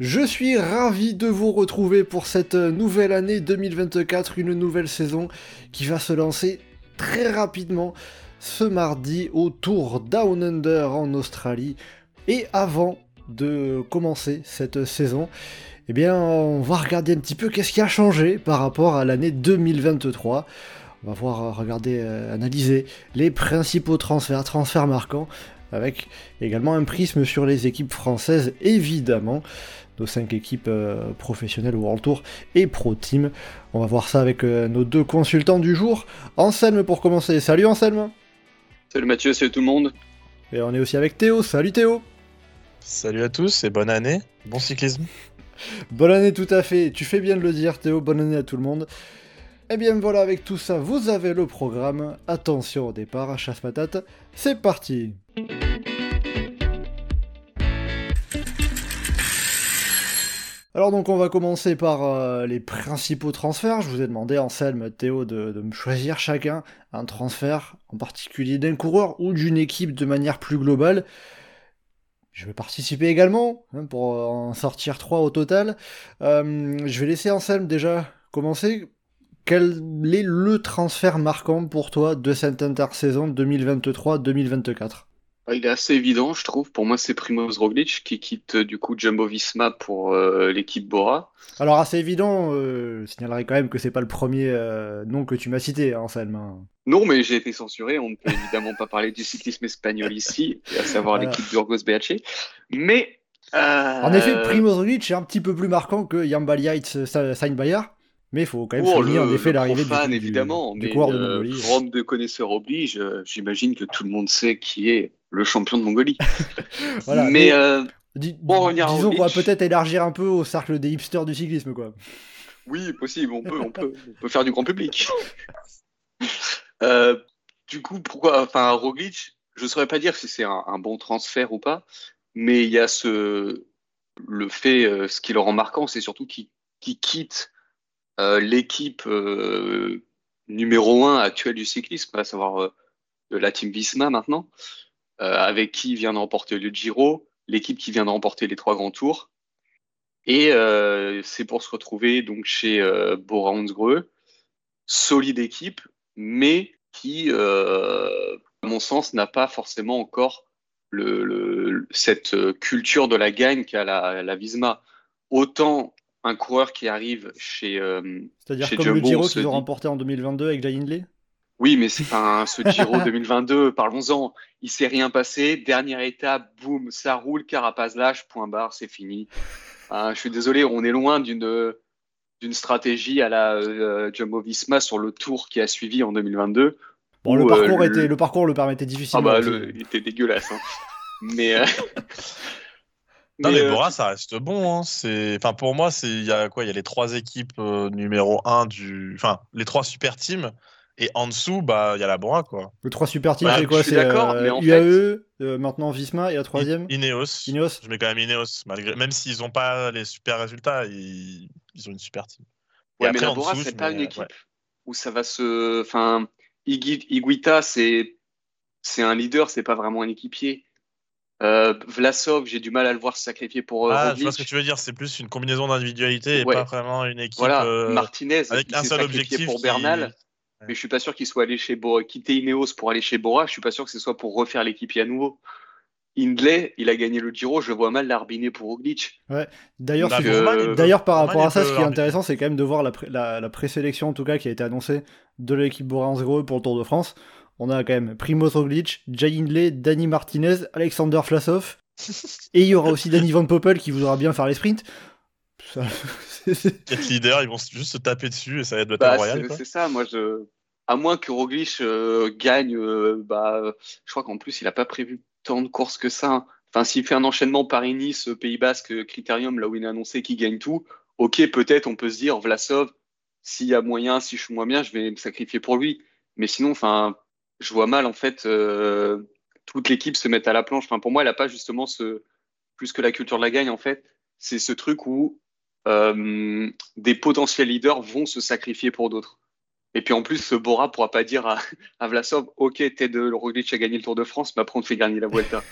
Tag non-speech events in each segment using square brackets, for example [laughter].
Je suis ravi de vous retrouver pour cette nouvelle année 2024, une nouvelle saison qui va se lancer très rapidement ce mardi au Tour Down Under en Australie. Et avant de commencer cette saison, eh bien on va regarder un petit peu qu'est-ce qui a changé par rapport à l'année 2023. On va voir, regarder, euh, analyser les principaux transferts, transferts marquants, avec également un prisme sur les équipes françaises, évidemment, nos 5 équipes euh, professionnelles World Tour et Pro Team. On va voir ça avec euh, nos deux consultants du jour. Anselme pour commencer. Salut Anselme Salut Mathieu, salut tout le monde. Et on est aussi avec Théo. Salut Théo Salut à tous et bonne année, bon cyclisme. [laughs] Bonne année tout à fait, tu fais bien de le dire Théo, bonne année à tout le monde. Et bien voilà, avec tout ça, vous avez le programme. Attention au départ, chasse patate, c'est parti Alors donc on va commencer par euh, les principaux transferts. Je vous ai demandé, Anselme, Théo, de, me choisir chacun un transfert en particulier d'un coureur ou d'une équipe de manière plus globale. Je vais participer également, hein, pour en sortir trois au total. Euh, je vais laisser Anselme déjà commencer. Quel est le transfert marquant pour toi de cette intersaison 2023-2024 il est assez évident, je trouve. Pour moi, c'est Primoz Roglic qui quitte du coup Jumbo Visma pour euh, l'équipe Bora. Alors, assez évident, euh, je signalerai quand même que c'est pas le premier euh, nom que tu m'as cité, hein, Anselme. Non, mais j'ai été censuré. On ne peut évidemment pas parler du cyclisme espagnol ici, à savoir l'équipe Burgos BHC. Mais. En effet, Primoz Roglic est un petit peu plus marquant que Yates Sain Bayard. Mais il faut quand même oh, souligner en effet l'arrivée du, évidemment, du, du coureur de euh, Mongolie. Rome de connaisseurs oblige, j'imagine que tout le monde sait qui est le champion de Mongolie. [laughs] voilà, mais, mais euh, dis, bon, disons qu'on va peut-être élargir un peu au cercle des hipsters du cyclisme, quoi. Oui, possible, on peut, on peut, on peut faire du grand public. [laughs] euh, du coup, pourquoi, enfin, Roglic, je ne saurais pas dire si c'est un, un, bon transfert ou pas, mais il y a ce, le fait, euh, ce qui le rend marquant, c'est surtout qu'il qu quitte l'équipe numéro un actuelle du cyclisme, à savoir de la team Visma maintenant, avec qui vient de remporter le Giro, l'équipe qui vient de remporter les trois grands tours. Et euh, c'est pour se retrouver donc chez euh, Bora Hansgrohe, solide équipe, mais qui, euh, à mon sens, n'a pas forcément encore le, le, cette culture de la gagne qu'a la, la, Visma. Autant un coureur qui arrive chez. Euh, C'est-à-dire comme Jumbo, le Giro qu'ils ont remporté en 2022 avec Jay Hindley? Oui, mais c'est un ce Giro [laughs] 2022, parlons-en. Il s'est rien passé. Dernière étape, boum, ça roule, Carapaz lâche, point barre, c'est fini. Hein, je suis désolé, on est loin d'une d'une stratégie à la euh, Jumbo Visma sur le tour qui a suivi en 2022. Bon, où, le parcours euh, était, le... le parcours le permettait difficilement. Ah bah, le, il était dégueulasse. Hein. mais euh... [laughs] Non, mais, mais Bora, ça reste bon. Hein. C'est, enfin, pour moi, c'est il y a quoi? Il y a les trois équipes euh, numéro un du, enfin, les trois super teams. Et en dessous, bah, il y a la Bora, quoi. Le 3 super team, Bah, c'est quoi je C'est d'accord, euh, UAE, euh, maintenant Visma, et la troisième Ineos. Ineos. Je mets quand même Ineos, malgré... même s'ils n'ont pas les super résultats, ils... ils ont une super team. Ouais, Et mais la en Bora, dessous, c'est je pas mets- une équipe ouais. où ça va se. Enfin, Igui- Iguita, c'est un leader, c'est pas vraiment un équipier. Euh, Vlasov, j'ai du mal à le voir se sacrifier pour euh, Ah, je Roglic. vois ce que tu veux dire. C'est plus une combinaison d'individualité et Ouais. pas vraiment une équipe. Voilà, euh, Martinez, avec un seul objectif pour qui- Bernal, mais je suis pas sûr qu'il soit allé chez Bora, quitter Ineos pour aller chez Bora. Je suis pas sûr que ce soit pour refaire l'équipier à nouveau. Hindley, il a gagné le Giro, je vois mal l'arbiner pour Roglic. D'ailleurs, Bah, si- euh, D'ailleurs, par rapport à ça, ce qui est intéressant, c'est quand même de voir la, pré- la, la présélection, en tout cas, qui a été annoncée de l'équipe Bora-Hansgrohe pour le Tour de France. On a quand même Primoz Roglic, Jay Hindley, Dani Martinez, Alexander Vlasov, [laughs] et il y aura aussi Danny Van Poppel qui voudra bien faire les sprints. Quatre [laughs] leaders, ils vont juste se taper dessus et ça va être Bah, Battle Royale. c'est ça, moi je. À moins que Roglic euh, gagne, euh, bah, je crois qu'en plus il a pas prévu tant de courses que ça. hein. Enfin, s'il fait un enchaînement Paris-Nice, Pays Basque, Critérium, là où il a annoncé qu'il gagne tout, ok, peut-être on peut se dire Vlasov, s'il y a moyen, si je suis moins bien, je vais me sacrifier pour lui. Mais sinon, enfin, je vois mal en fait euh, toute l'équipe se mettre à la planche. Enfin, pour moi, elle n'a pas justement ce plus que la culture de la gagne en fait. C'est ce truc où euh, des potentiels leaders vont se sacrifier pour d'autres. Et puis en plus, Bora pourra pas dire à, à Vlasov, ok, Ted Roglic a gagné le Tour de France, mais après on te fait gagner la Vuelta.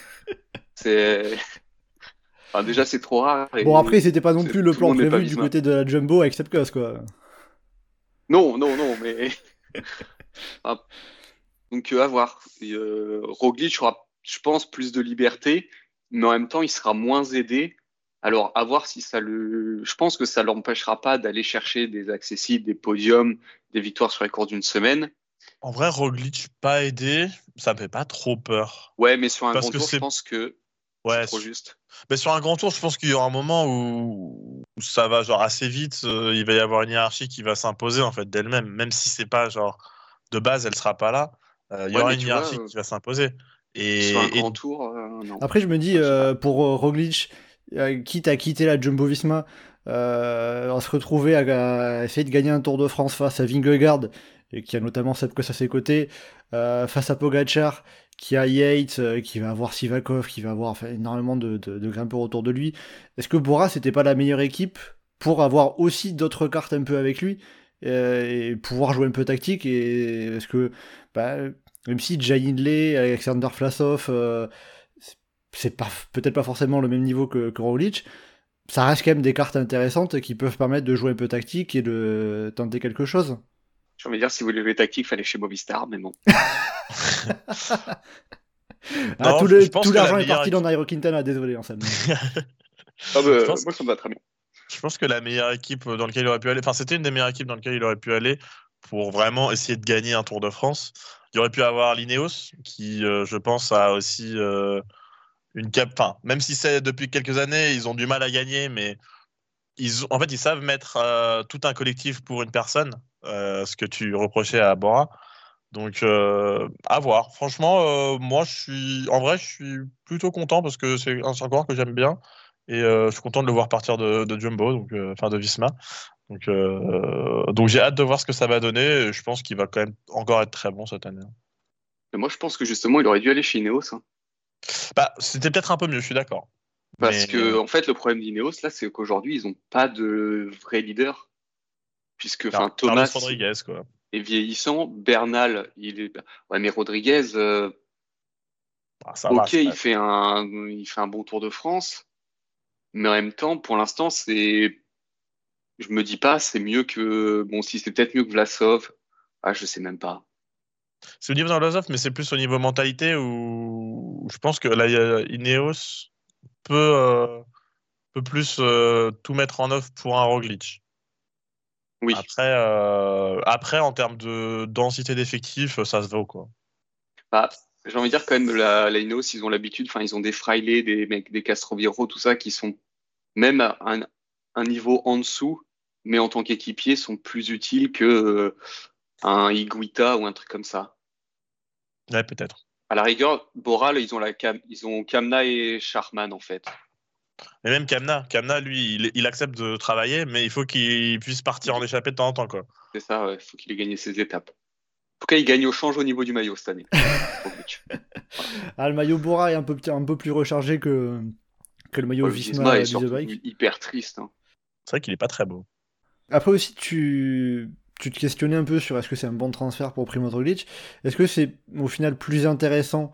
c'est enfin, déjà c'est trop rare. Bon après, c'était pas non plus le plan prévu du côté de la Jumbo avec Sepkus quoi. Non, non, non, mais [laughs] ah. donc euh, à voir. Euh, Roglic aura, je pense, plus de liberté, mais en même temps, il sera moins aidé alors, à voir si ça le. Je pense que ça l'empêchera pas d'aller chercher des accessibles, des podiums, des victoires sur les cours d'une semaine. En vrai, Roglic pas aidé, ça me fait pas trop peur. Ouais, mais sur un grand tour, je pense que ouais, c'est trop juste. Mais sur un grand tour, je pense qu'il y aura un moment où, ça va genre assez vite. Euh, il va y avoir une hiérarchie qui va s'imposer en fait d'elle-même, même si c'est pas genre de base, elle sera pas là. Euh, il y aura une hiérarchie qui va s'imposer. Et, sur un grand tour, euh, non. Après, je me dis pour Roglic quitte à quitter la Jumbo Visma, euh, à se retrouver à, essayer de gagner un Tour de France face à Vingegaard, qui a notamment que à ses côtés, euh, face à Pogachar, qui a Yates, qui va avoir Sivakov, qui va avoir énormément de, grimpeurs autour de lui. Est-ce que Bora, c'était pas la meilleure équipe pour avoir aussi d'autres cartes un peu avec lui et pouvoir jouer un peu tactique et est-ce que bah, même si Jay Hindley, Alexander Flasov, c'est pas peut-être pas forcément le même niveau que, que Roglic, ça reste quand même des cartes intéressantes qui peuvent permettre de jouer un peu tactique et de tenter quelque chose. J'ai envie de dire, si vous voulez jouer tactique, fallait chez Movistar, mais bon. [laughs] ah, tout, le, tout l'argent est parti dans Nairo Quintana, désolé, en salle. [laughs] ah bah, pense... Moi, ça me va très bien. Je pense que la meilleure équipe dans laquelle il aurait pu aller, enfin, c'était une des meilleures équipes dans laquelle il aurait pu aller pour vraiment essayer de gagner un Tour de France. Il aurait pu avoir l'Ineos, qui, euh, je pense, a aussi. Euh, une cap. Enfin, même si c'est depuis quelques années, ils ont du mal à gagner, mais ils, en fait, ils savent mettre euh, tout un collectif pour une personne, euh, ce que tu reprochais à Bora. Donc, euh, à voir. Franchement, moi, je suis, en vrai, je suis plutôt content parce que c'est un coureur que j'aime bien et je suis content de le voir partir de, Jumbo, donc, enfin de Visma. Donc, donc j'ai hâte de voir ce que ça va donner. je pense qu'il va quand même encore être très bon cette année. moi, je pense que justement, il aurait dû aller chez Ineos. Hein. Bah, c'était peut-être un peu mieux, je suis d'accord. Parce que, en fait, le problème d'Ineos, là, c'est qu'aujourd'hui, ils n'ont pas de vrai leader. Puisque, enfin, Thomas Rodriguez, quoi. est vieillissant. Bernal, il est. Ouais, mais Rodriguez, euh, ah, ok, il, fait un... il fait un bon Tour de France. Mais en même temps, pour l'instant, c'est. Je me dis pas, c'est mieux que. Bon, si c'est peut-être mieux que Vlasov. Ah, je sais même pas. C'est au niveau d'un mais c'est plus au niveau mentalité où je pense que la Ineos peut, euh, peut plus euh, tout mettre en œuvre pour un Roglic. Oui. Après, euh, après en termes de densité d'effectifs, ça se vaut quoi. Bah, j'ai envie de dire quand même la, la Ineos, ils ont l'habitude, enfin ils ont des Fraile, des mecs, des Castroviro, tout ça qui sont même à un, un niveau en dessous, mais en tant qu'équipier sont plus utiles que un Iguita ou un truc comme ça. Ouais, peut-être. À la rigueur, Boral, ils ont, la ils ont Kamna et Charman en fait. Et même Kamna, Kamna, lui, il, accepte de travailler, mais il faut qu'il puisse partir en échappée de temps en temps. Quoi. C'est ça, il faut qu'il ait gagné ses étapes. En tout cas, il gagne au change au niveau du maillot cette année. [laughs] ah, le maillot Bora est un peu, un peu plus rechargé que, que le maillot ouais, Visma, Visma est hyper triste. Hein. C'est vrai qu'il est pas très beau. Après aussi, tu, tu te questionnais un peu sur est-ce que c'est un bon transfert pour Primoz Roglic. Est-ce que c'est au final plus intéressant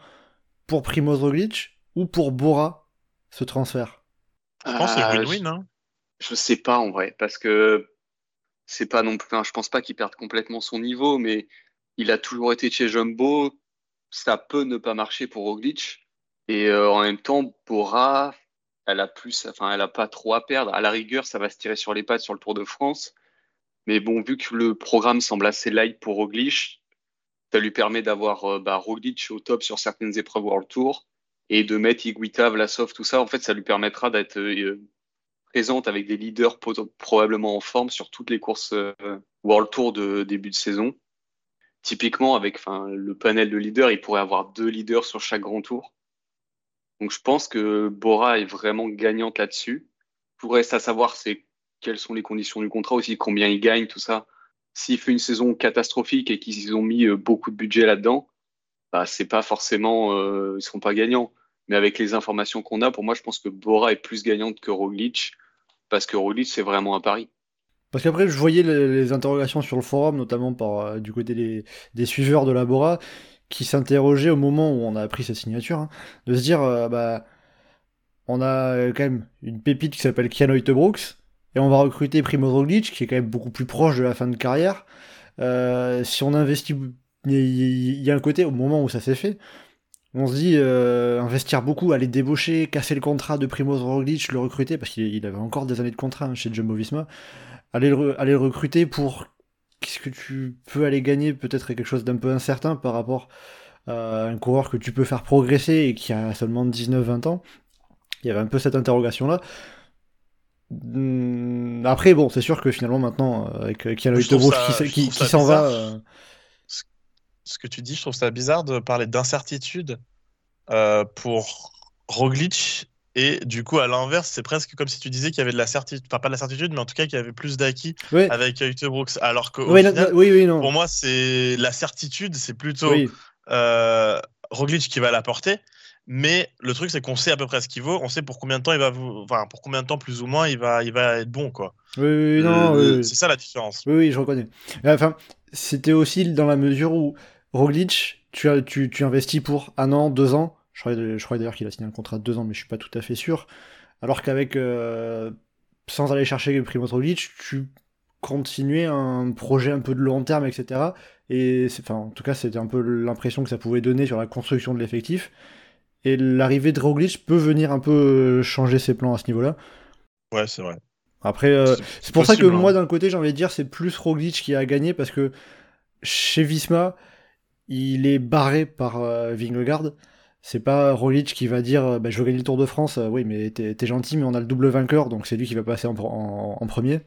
pour Primoz Roglic ou pour Bora ce transfert? Je pense que c'est euh, win-win. Hein. Je sais pas en vrai, parce que c'est pas non plus. je pense pas qu'il perde complètement son niveau, mais il a toujours été chez Jumbo. Ça peut ne pas marcher pour Roglic. Et euh, en même temps, Bora, elle a plus, enfin, elle a pas trop à perdre. À la rigueur, ça va se tirer sur les pattes sur le Tour de France. Mais bon, vu que le programme semble assez light pour Roglic, ça lui permet d'avoir euh, bah, Roglic au top sur certaines épreuves World Tour et de mettre Iguita, Vlasov, tout ça. En fait, ça lui permettra d'être euh, présente avec des leaders probablement en forme sur toutes les courses euh, World Tour de début de saison. Typiquement, avec le panel de leaders, il pourrait avoir deux leaders sur chaque grand tour. Donc je pense que Bora est vraiment gagnante là-dessus. Tout reste à savoir, c'est quelles sont les conditions du contrat aussi, combien il gagne, tout ça. s'il fait une saison catastrophique et qu'ils ont mis euh, beaucoup de budget là-dedans, bah, c'est pas forcément, euh, ils seront pas gagnants. Mais avec les informations qu'on a, pour moi, je pense que Bora est plus gagnante que Roglic parce que Roglic, c'est vraiment un pari. Parce qu'après, je voyais les, interrogations sur le forum, notamment euh, du côté des, suiveurs de la Bora, qui s'interrogeaient au moment où on a appris cette signature, hein, de se dire, bah, on a quand même une pépite qui s'appelle Kian Brooks, et on va recruter Primo Roglic, qui est quand même beaucoup plus proche de la fin de carrière. Euh, si on investit, il y, a un côté, au moment où ça s'est fait, on se dit, euh, investir beaucoup, aller débaucher, casser le contrat de Primo Roglic, le recruter, parce qu'il avait encore des années de contrat hein, chez Jumbo-Visma, aller le, aller recruter pour qu'est-ce que tu peux aller gagner, peut-être quelque chose d'un peu incertain par rapport à un coureur que tu peux faire progresser et qui a seulement 19-20 ans. Il y avait un peu cette interrogation-là. Hmm, après, bon, c'est sûr que finalement, maintenant, euh, avec Keanu qui, qui, qui s'en va. Euh, ce que tu dis, je trouve ça bizarre de parler d'incertitude euh, pour Roglic. Et du coup, à l'inverse, c'est presque comme si tu disais qu'il y avait de la certitude, enfin pas de la certitude, mais en tout cas qu'il y avait plus d'acquis avec Brooks. Alors que oui, oui, non. pour moi, c'est la certitude, c'est plutôt Roglic qui va l'apporter. Mais le truc, c'est qu'on sait à peu près ce qu'il vaut. On sait pour combien de temps il va, enfin, pour combien de temps plus ou moins il va, il va être bon, quoi. Oui, oui, non. Euh, c'est ça la différence. Oui, oui, je reconnais. Enfin, c'était aussi dans la mesure où Roglic, tu, as, tu, tu investis pour un an, deux ans. Je crois, je crois d'ailleurs qu'il a signé un contrat de deux ans, mais je suis pas tout à fait sûr. Alors qu'avec, euh, sans aller chercher Primoz Roglic, tu continuais un projet un peu de long terme, etc. Et enfin, en tout cas, c'était un peu l'impression que ça pouvait donner sur la construction de l'effectif. Et l'arrivée de Roglic peut venir un peu euh, changer ses plans à ce niveau-là. Ouais, c'est vrai. Après, euh, c'est pour ça que moi, hein. d'un côté, j'ai envie de dire, c'est plus Roglic qui a gagné parce que chez Visma, il est barré par euh, Vingegaard. C'est pas Roglic qui va dire bah, je veux gagner le Tour de France. oui, mais t'es gentil, mais on a le double vainqueur, donc c'est lui qui va passer en, premier.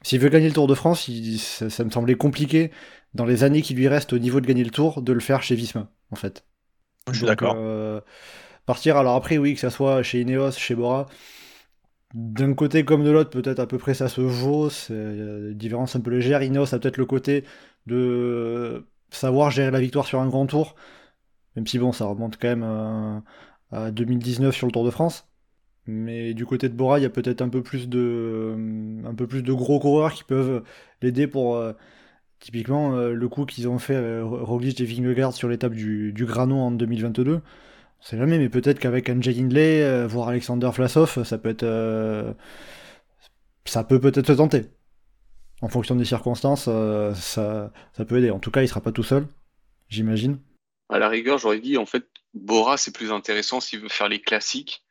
S'il veut gagner le Tour de France, ça, me semblait compliqué dans les années qui lui restent au niveau de gagner le Tour de le faire chez Visma, en fait. Je suis d'accord partir. Alors après, oui, que ça soit chez Ineos, chez Bora, d'un côté comme de l'autre, peut-être à peu près ça se vaut, c'est une différence un peu légère. Ineos a peut-être le côté de savoir gérer la victoire sur un grand tour, même si bon, ça remonte quand même à, 2019 sur le Tour de France. Mais du côté de Bora, il y a peut-être un peu plus de gros coureurs qui peuvent l'aider pour euh, typiquement euh, le coup qu'ils ont fait euh, Roglic et Vingegaard sur l'étape du, du Granon en 2022 sait jamais, mais peut-être qu'avec Angel Hindley, euh, voire Alexander Vlasov, ça peut être. Euh, ça peut peut-être se tenter. En fonction des circonstances, euh, ça, ça peut aider. En tout cas, il sera pas tout seul, j'imagine. À la rigueur, j'aurais dit, en fait, Bora, c'est plus intéressant s'il veut faire les classiques.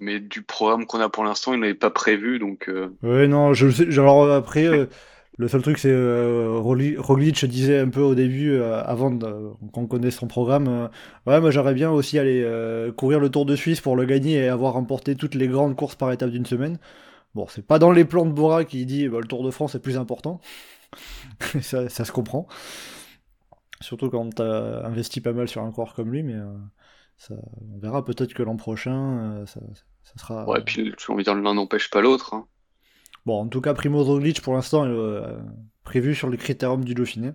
Mais du programme qu'on a pour l'instant, il n'avait pas prévu, donc. Oui, non, je sais. Alors après. [laughs] Le seul truc, c'est euh, Roglic disait un peu au début, euh, avant qu'on connaisse son programme, euh, ouais, moi j'aimerais bien aussi aller euh, courir le Tour de Suisse pour le gagner et avoir remporté toutes les grandes courses par étape d'une semaine. Bon, c'est pas dans les plans de Bora qui dit bah, le Tour de France est plus important. [laughs] ça, se comprend. Surtout quand t'as investi pas mal sur un coureur comme lui, mais on verra peut-être que l'an prochain, ça, ça, sera. Ouais, puis j'ai envie de dire l'un n'empêche pas l'autre. Hein. Bon, en tout cas, Primo Roglic, pour l'instant, est euh, prévu sur le critérium du Dauphiné.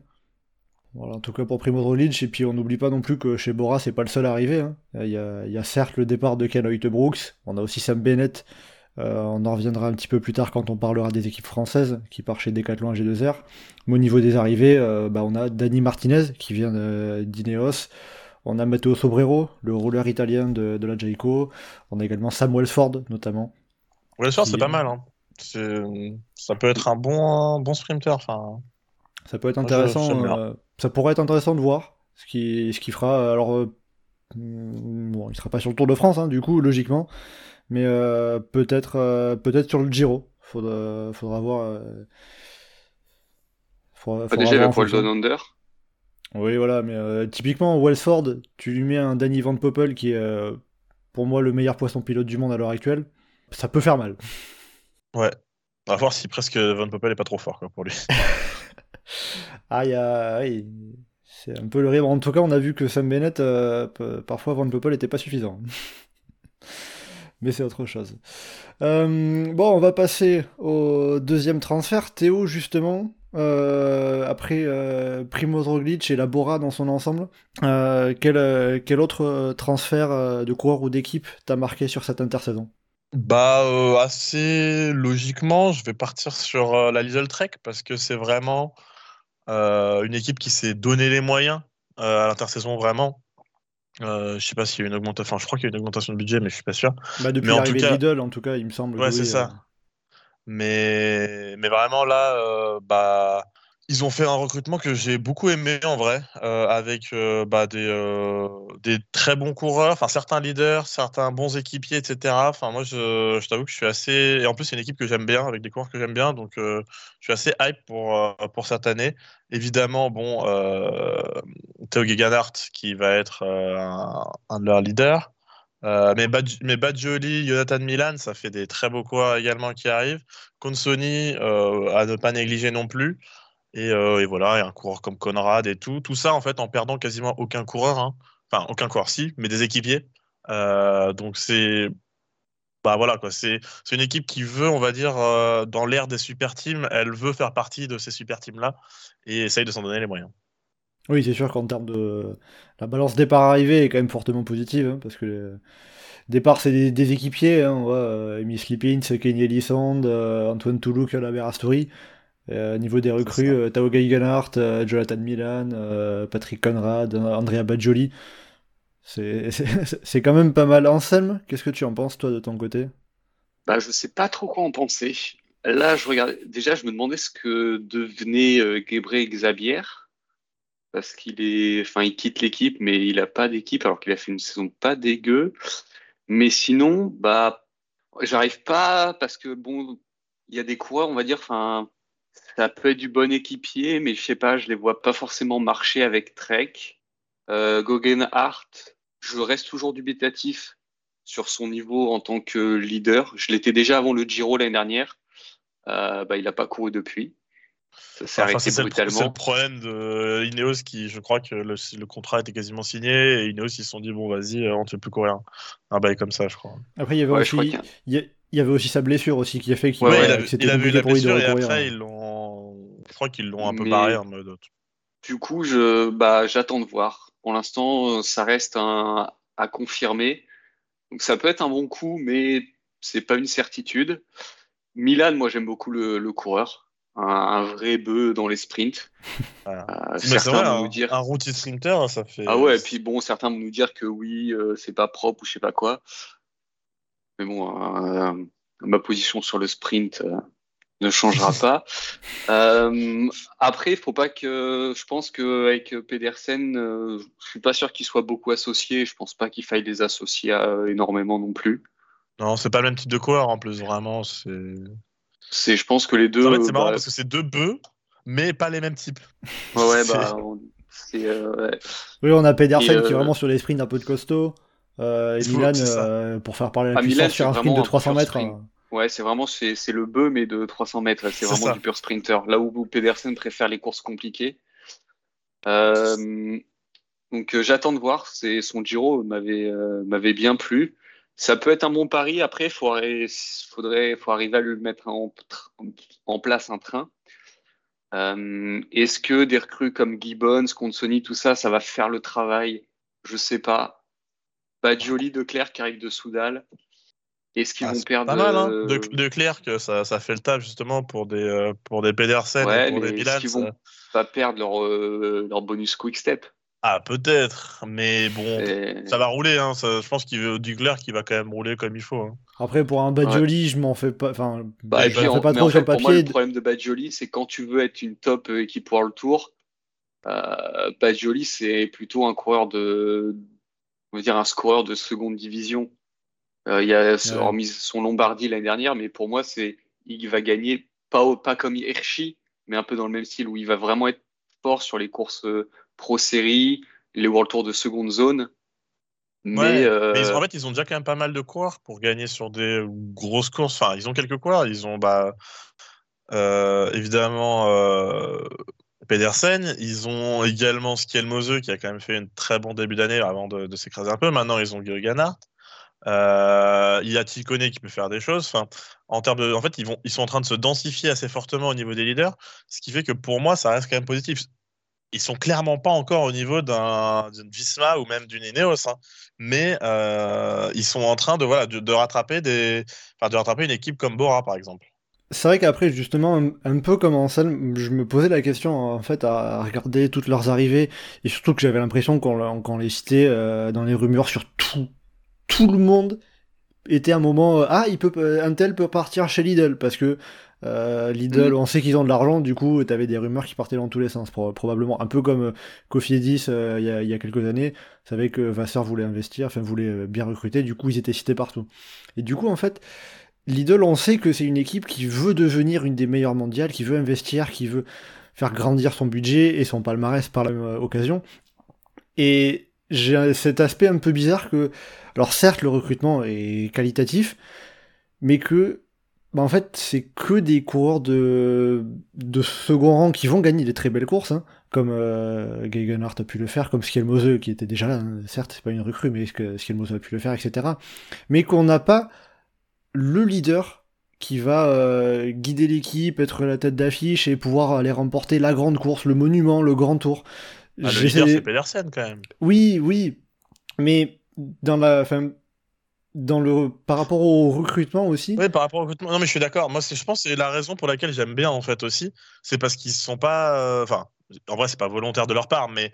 Voilà, en tout cas pour Primo Roglic, et puis on n'oublie pas non plus que chez Bora, c'est pas le seul à arriver. Hein. Il, y a, certes le départ de Ken Brooks, on a aussi Sam Bennett, euh, on en reviendra un petit peu plus tard quand on parlera des équipes françaises qui partent chez Decathlon G2R. Mais au niveau des arrivées, euh, bah, on a Dani Martinez qui vient d'Ineos, on a Matteo Sobrero, le rouleur italien de, la Jayco, on a également Sam Welsford notamment. Welsford c'est pas mal. Hein ça peut être un bon, bon sprinter. Enfin, ça peut être intéressant. Euh, ça pourrait être intéressant de voir ce qui, ce qui fera. Alors, euh, bon, il sera pas sur le Tour de France, hein, du coup, logiquement, mais euh, peut-être, peut-être sur le Giro. Faudra, faudra voir. Faudra, faudra déjà, le poil Under. Oui, voilà, mais typiquement, Wellsford, tu lui mets un Danny Van Poppel qui est pour moi le meilleur poisson pilote du monde à l'heure actuelle. Ça peut faire mal. Ouais. Va voir si presque Van Poppel est pas trop fort quoi, pour lui. [laughs] ah, y a. C'est un peu le rire. En tout cas, on a vu que Sam Bennett, euh, parfois Van Poppel était pas suffisant. [laughs] Mais c'est autre chose. Euh, bon, on va passer au deuxième transfert. Théo, justement, euh, après Primoz Roglic et la Bora dans son ensemble. Quel, quel autre transfert de coureur ou d'équipe t'a marqué sur cette intersaison? Bah assez logiquement, je vais partir sur la Lidl Trek parce que c'est vraiment une équipe qui s'est donné les moyens à l'intersaison vraiment. Euh, je sais pas s'il y a une augmentation. Enfin, je crois qu'il y a une augmentation de budget, mais je suis pas sûr. Bah, depuis l'arrivée de Lidl, en tout cas, il me semble. Ouais, c'est ça. Mais, mais vraiment là, euh, bah, ils ont fait un recrutement que j'ai beaucoup aimé en vrai, euh, avec euh, bah, des, des très bons coureurs, certains leaders, certains bons équipiers, etc. Moi, je, t'avoue que je suis assez. Et en plus, c'est une équipe que j'aime bien, avec des coureurs que j'aime bien, donc je suis assez hype pour, pour cette année. Évidemment, bon, Gegenhardt qui va être un, de leurs leaders. Euh, mais, Bad, Jonathan Milan, ça fait des très beaux coureurs également qui arrivent. Consoni, euh, à ne pas négliger non plus. Et, euh, et voilà, et un coureur comme Conrad et tout. Tout ça, en fait, en perdant quasiment aucun coureur. Hein. Enfin, aucun coureur, si, mais des équipiers. donc, c'est. Bah voilà, quoi. C'est une équipe qui veut, on va dire, dans l'ère des super teams, elle veut faire partie de ces super teams-là et essaye de s'en donner les moyens. Oui, c'est sûr qu'en termes de. La balance départ-arrivée est quand même fortement positive, hein, parce que départ, c'est des, équipiers. Hein, on voit euh, Amy Slippins, Kenny Ellisand, euh, Antoine Toulouk, la Berastori. Euh, niveau des recrues, euh, Tao Geigenhardt, Jonathan Milan, Patrick Conrad, Andrea Bajoli. [laughs] C'est quand même pas mal. Anselme, qu'est-ce que tu en penses, toi, de ton côté? Bah, Je sais pas trop quoi en penser. Là, je regarde. Déjà, je me demandais ce que devenait Gebre Xavier parce qu'il est, enfin, il quitte l'équipe, mais il a pas d'équipe alors qu'il a fait une saison pas dégueu. Mais sinon, bah, j'arrive pas parce que bon, il y a des coureurs, on va dire, enfin, ça peut être du bon équipier, mais je sais pas, je les vois pas forcément marcher avec Trek. Euh, Hart, je reste toujours dubitatif sur son niveau en tant que leader. Je l'étais déjà avant le Giro l'année dernière. Euh, bah, il n'a pas couru depuis. C'est le, problème de Ineos qui, je crois que le, contrat était quasiment signé et Ineos ils se sont dit bon vas-y on ne fait plus courir un bail comme ça je crois. Après il y avait aussi il y, avait aussi sa blessure aussi qui a fait qu'il ouais, il, avait eu la blessure et après ils l'ont je crois qu'ils l'ont un peu barré en mode du coup je bah j'attends de voir pour l'instant ça reste un, à confirmer donc ça peut être un bon coup mais c'est pas une certitude Milan moi j'aime beaucoup le, le coureur un, vrai bœuf dans les sprints. [laughs] Euh, certains vont nous dire un routier sprinter, ça fait. Ah ouais, et puis bon, certains vont nous dire que oui, euh, c'est pas propre ou je sais pas quoi. Mais bon, euh, ma position sur le sprint ne changera [laughs] pas. après, il faut pas que. Je pense qu'avec Pedersen, je suis pas sûr qu'il soit beaucoup associé. Je pense pas qu'il faille les associer énormément non plus. Non, c'est pas le même type de coureur en plus, vraiment. C'est. C'est, je pense que les deux. En fait, c'est marrant bah, parce que c'est deux bœufs, mais pas les mêmes types. Ouais, bah. euh, Oui, on a Pedersen qui est euh, vraiment sur les sprints un peu de costaud. Euh, et Milan, euh, pour faire parler la ah, puissance sur un sprint de 300 mètres. Hein. Ouais, c'est vraiment c'est, c'est le bœuf, mais de 300 mètres. C'est, vraiment du pur sprinter. Là où Pedersen préfère les courses compliquées. donc j'attends de voir. C'est, son Giro m'avait, m'avait bien plu ça peut être un bon pari. Après, il faudrait, faudrait, faut arriver à le mettre en, en place un train. Euh, est-ce que des recrues comme Gibbons, Consoni, tout ça, ça va faire le travail? Je sais pas. Badjoli, De Clerc qui arrive de Soudal. Est-ce qu'ils ah, vont perdre pas mal, hein de, de Clerc, ça, ça fait le taf justement pour des, euh, pour des Pedersen et pour des Milan. Est-ce qu'ils vont pas perdre leur, euh, leur bonus quick step? Ah, peut-être, mais bon, ça va rouler. Hein, je pense qu'il veut Dugler qui va quand même rouler comme il faut. Hein. Après, pour un Badjoli, je m'en fais pas. Enfin, bah, je fais pas trop sur papier. Pour moi, le problème de Badjoli, c'est quand tu veux être une top équipe pour le tour, euh, Badjoli, c'est plutôt un coureur de. On va dire un scoreur de seconde division. Euh, il y a ouais. son Lombardie l'année dernière, mais pour moi, c'est il va gagner pas, pas comme Hirschi, mais un peu dans le même style où il va vraiment être fort sur les courses euh, Pro Série, les World Tour de seconde zone. Mais, euh, en fait, ils ont déjà quand même pas mal de coureurs pour gagner sur des grosses courses. Enfin, ils ont quelques coureurs. Ils ont bah, euh, évidemment euh, Pedersen. Ils ont également Moseux qui a quand même fait un très bon début d'année avant de, s'écraser un peu. Maintenant, ils ont Gurganart. Euh, il y a Tikone qui peut faire des choses. Enfin, en termes de, en fait, ils sont en train de se densifier assez fortement au niveau des leaders, ce qui fait que pour moi, ça reste quand même positif. Ils sont clairement pas encore au niveau d'un Visma ou même d'une Ineos, hein. mais euh, ils sont en train de voilà de, rattraper des, de rattraper une équipe comme Bora par exemple. C'est vrai qu'après, justement, un, peu comme en salle, je me posais la question, en fait, à regarder toutes leurs arrivées, et surtout que j'avais l'impression qu'on les citait euh, dans les rumeurs sur tout, tout le monde était un moment, euh, ah, il peut, un tel peut partir chez Lidl, parce que euh, Lidl, mm. on sait qu'ils ont de l'argent, du coup, t'avais des rumeurs qui partaient dans tous les sens, probablement. Un peu comme euh, Cofidis euh, il y, a, quelques années, savait que Vasseur voulait investir, enfin voulait bien recruter, du coup, ils étaient cités partout. Et du coup, en fait, Lidl, on sait que c'est une équipe qui veut devenir une des meilleures mondiales, qui veut investir, qui veut faire grandir son budget et son palmarès par la même occasion. Et j'ai cet aspect un peu bizarre que, alors certes, le recrutement est qualitatif, mais que, bah en fait, c'est que des coureurs de, de second rang qui vont gagner des très belles courses, hein, comme euh, a pu le faire, comme Skelmose qui était déjà là, hein. certes, c'est pas une recrue, mais Skelmose a pu le faire, etc. Mais qu'on n'a pas le leader qui va euh, guider l'équipe, être la tête d'affiche et pouvoir aller remporter la grande course, le monument, le grand tour. Ah, le leader, c'est Pedersen quand même. Oui, oui, mais dans la, fin, dans le, par rapport au recrutement aussi. Oui, par rapport au recrutement. Non, mais je suis d'accord. Moi, je pense que c'est la raison pour laquelle j'aime bien en fait aussi, c'est parce qu'ils sont pas, euh, enfin, en vrai, c'est pas volontaire de leur part, mais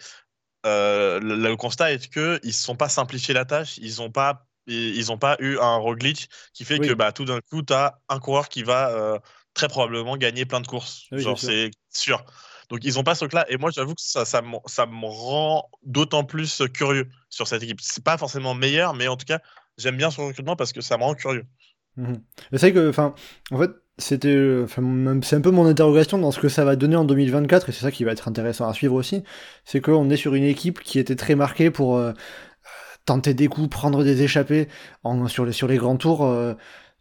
euh, le, constat est que ils se sont pas simplifiés la tâche, ils ont pas ils n'ont pas eu un Roglic qui fait que bah, tout d'un coup, tu as un coureur qui va euh, très probablement gagner plein de courses. Genre, c'est sûr. Donc, ils n'ont pas ce truc-là. Et moi, j'avoue que ça, ça, me, ça me rend d'autant plus curieux sur cette équipe. C'est pas forcément meilleur, mais en tout cas, j'aime bien son recrutement parce que ça me rend curieux. Mhm. C'est que, enfin, en fait, c'était, c'est un peu mon interrogation dans ce que ça va donner en 2024, et c'est ça qui va être intéressant à suivre aussi. C'est qu'on est sur une équipe qui était très marquée pour euh, tenter des coups, prendre des échappées en, sur, les, sur les grands tours. Euh,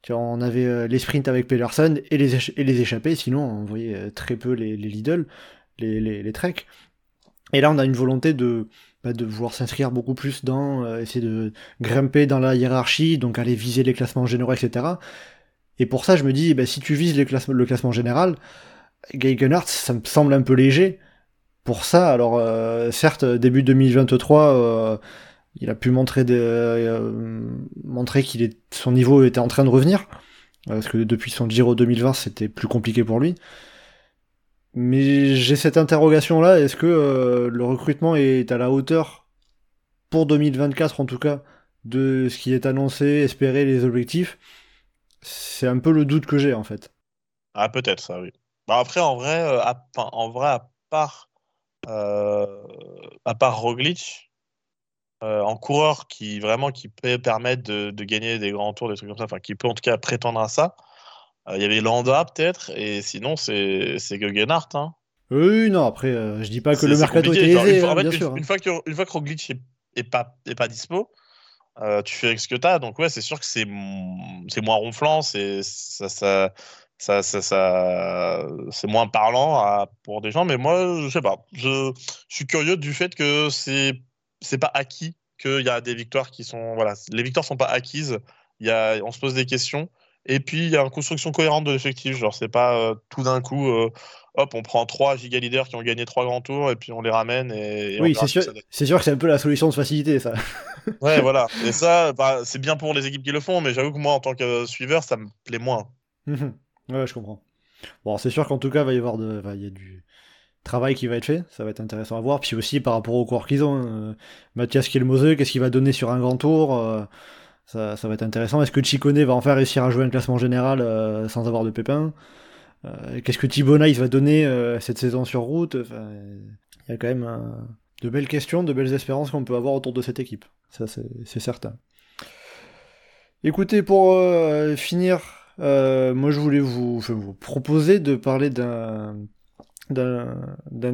on avait euh, les sprints avec Pedersen et les, et les échappées, sinon on voyait très peu les, les Lidl, les, treks. Et là on a une volonté de, bah, de vouloir s'inscrire beaucoup plus dans, essayer de grimper dans la hiérarchie, donc aller viser les classements généraux, etc. Et pour ça je me dis, bah, si tu vises les le classement général, Geigenhardt, ça me semble un peu léger. Pour ça, alors certes, début 2023, il a pu montrer, euh, montrer qu'il est, son niveau était en train de revenir. Parce que depuis son Giro 2020, c'était plus compliqué pour lui. Mais j'ai cette interrogation là, est-ce que euh, le recrutement est à la hauteur, pour 2024 en tout cas, de ce qui est annoncé, espéré, les objectifs? C'est un peu le doute que j'ai en fait. Ah peut-être ça, oui. Bah, après, en vrai, euh, à, en vrai, à part, à part Roglic, euh, en coureur qui vraiment qui peut permettre de, gagner des grands tours, des trucs comme ça, enfin qui peut en tout cas prétendre à ça. Euh, il y avait Landa peut-être, et sinon c'est c'est Hein. Oui, non, après, euh, je dis pas que le mercato est aisé, hein, bien sûr. Une, fois que, une fois que Roglic est, pas, est pas dispo, tu fais avec ce que tu as. Donc, ouais, c'est sûr que c'est moins ronflant, c'est ça, ça, ça, ça, c'est moins parlant pour des gens. Mais moi, je sais pas. Je, je suis curieux du fait que c'est c'est pas acquis qu'il y a des victoires qui sont. Voilà, les victoires sont pas acquises. Il y a, on se pose des questions. Et puis, il y a une construction cohérente de l'effectif. Genre, c'est pas euh, tout d'un coup, euh, hop, on prend trois giga leaders qui ont gagné trois grands tours et puis on les ramène. Et, oui, c'est sûr, c'est sûr que c'est un peu la solution de facilité, ça. [laughs] ouais, voilà. Et ça, bah, c'est bien pour les équipes qui le font, mais j'avoue que moi, en tant que suiveur, ça me plaît moins. Mhm. ouais, je comprends. Bon, c'est sûr qu'en tout cas, il va y avoir de, il y a du, travail qui va être fait, ça va être intéressant à voir. Puis aussi par rapport au corps qu'ils ont, hein, euh, Mathias Kielmose, qu'est-ce qu'il va donner sur un grand tour euh, ça, va être intéressant. Est-ce que Chicone va enfin réussir à jouer un classement général euh, sans avoir de pépins? Qu'est-ce que Nice va donner cette saison sur route? Il y a quand même de belles questions, de belles espérances qu'on peut avoir autour de cette équipe. Ça, c'est certain. Écoutez, pour finir, moi je voulais vous, proposer de parler d'un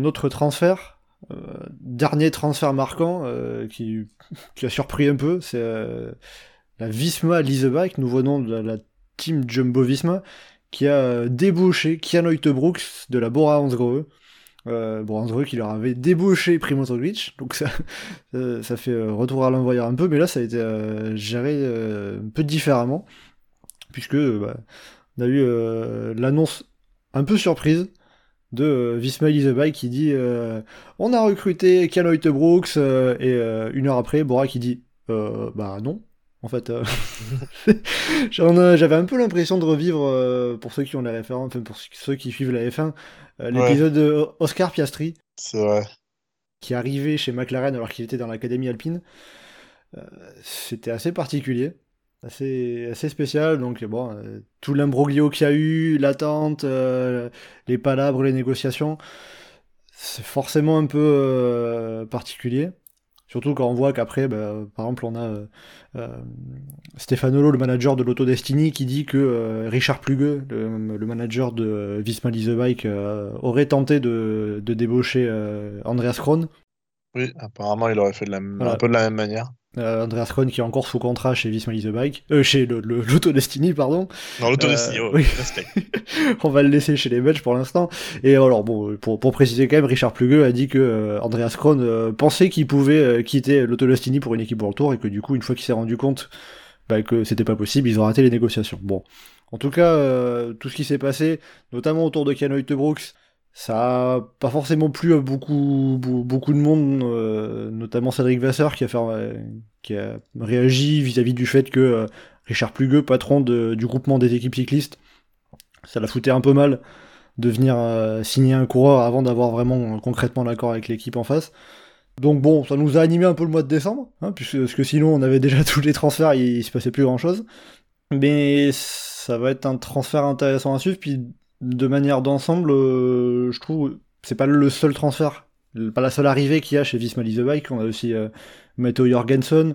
autre transfert, euh, dernier transfert marquant euh, qui, a surpris un peu, euh, la Visma Lisebach, nouveau nom de la, team Jumbo Visma, qui a débouché Kian Brooks de la Bora Hansgrohe. Euh, bon, André leur avait débauché Primoz Roglic, donc ça, [laughs] euh, fait euh, retour à l'envoyeur un peu, mais là ça a été euh, géré euh, un peu différemment, puisque bah, on a eu euh, l'annonce un peu surprise de euh, Visma Bike qui dit euh, on a recruté Canoit Brooks euh, et euh, une heure après Bora qui dit euh, bah non en fait euh, [laughs] euh, j'avais un peu l'impression de revivre euh, pour ceux qui ont la référence enfin pour ceux qui suivent la F1 euh, l'épisode de Oscar Piastri C'est vrai. qui arrivait chez McLaren alors qu'il était dans l'académie alpine c'était assez particulier assez, assez spécial. Donc, bon, tout l'imbroglio qu'il y a eu, l'attente, les palabres, les négociations, c'est forcément un peu particulier. Surtout quand on voit qu'après, bah, par exemple, on a euh, euh, Stefanolo, le manager de l'Auto Destiny, qui dit que euh, Richard Plugueux, le, le manager de Visma Bike, euh, aurait tenté de, de débaucher Andreas Krohn. Oui, apparemment, il aurait fait de la... Voilà. un peu de la même manière. Euh, Andreas Krohn qui est encore sous contrat chez Visma Bike, euh, chez l'Auto Destiny, pardon. Dans l'autodestinée, Euh, oh, oui. respect. [laughs] on va le laisser chez les Belges pour l'instant. Et alors bon, pour, pour préciser quand même, Richard Plugueux a dit que euh, Andreas Krohn euh, pensait qu'il pouvait euh, quitter l'Autolastini pour une équipe World Tour et que du coup, une fois qu'il s'est rendu compte bah, que c'était pas possible, ils ont raté les négociations. Bon, en tout cas, euh, tout ce qui s'est passé, notamment autour de Canoë Brooks, ça a pas forcément plu à beaucoup, be- beaucoup de monde, euh, notamment Cédric Vasseur qui a, fait, euh, qui a réagi vis-à-vis du fait que euh, Richard Plugueux, patron du groupement des équipes cyclistes, ça la foutait un peu mal de venir euh, signer un coureur avant d'avoir vraiment concrètement l'accord avec l'équipe en face. Donc bon, ça nous a animé un peu le mois de décembre, hein, puisque sinon on avait déjà [laughs] tous les transferts, il, il se passait plus grand chose. Mais ça va être un transfert intéressant à suivre, puis de manière d'ensemble, euh, je trouve c'est pas le seul transfert, pas la seule arrivée qu'il y a chez Visma Lease Bike, on a aussi euh, Matteo Jorgensen,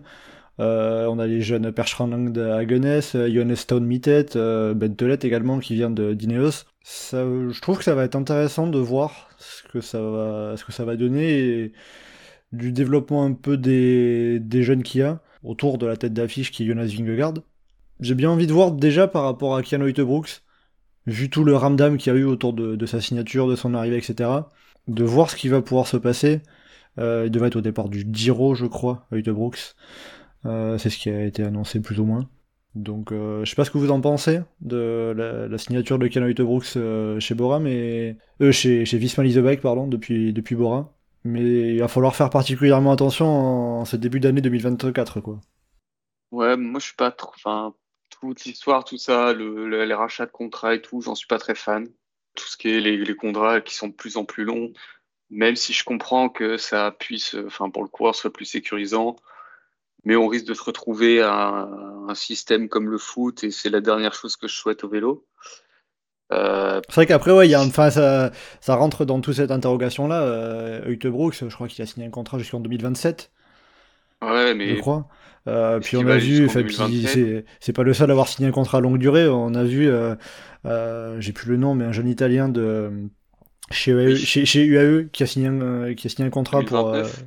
euh, on a les jeunes Perschrand de Hagenes, euh, Johannes Stone Mittet, Ben Telet également qui vient de d'Ineos. Ça, je trouve que ça va être intéressant de voir ce que ça va, ce que ça va donner et du développement un peu des, des jeunes qu'il y a autour de la tête d'affiche qui est Jonas Vingegaard. J'ai bien envie de voir déjà par rapport à Keanu Brooks, vu tout le ramdam qu'il y a eu autour de, sa signature, de son arrivée, etc., de voir ce qui va pouvoir se passer. Euh, il devait être au départ du Giro, je crois, Hoyte Brooks. Euh, c'est ce qui a été annoncé plus ou moins. Donc, euh, je sais pas ce que vous en pensez de la, signature de Keanu Brooks euh, chez Bora, mais chez, chez Leasebike, pardon, depuis, depuis Bora. Mais il va falloir faire particulièrement attention en, ce début d'année 2024, quoi. Ouais, moi je suis pas trop. Enfin, toute l'histoire, tout ça, le, le- les rachats de contrats et tout, j'en suis pas très fan. Tout ce qui est les, les contrats qui sont de plus en plus longs, même si je comprends que ça puisse, enfin, pour le coureur, soit plus sécurisant, mais on risque de se retrouver à un, un système comme le foot et c'est la dernière chose que je souhaite au vélo. Euh, C'est vrai qu'après, ouais, il y a, enfin, ça, ça rentre dans toute cette interrogation-là. Euh, je crois qu'il a signé un contrat jusqu'en 2027. ouais, je mais crois. Euh, puis on a vu, jusqu'en enfin, puis 2027? c'est pas le seul à avoir signé un contrat à longue durée. On a vu, euh, euh, j'ai plus le nom, mais un jeune Italien de chez UAE, Oui. chez, chez UAE qui a signé un, euh, qui a signé un contrat pour. euh, 2029.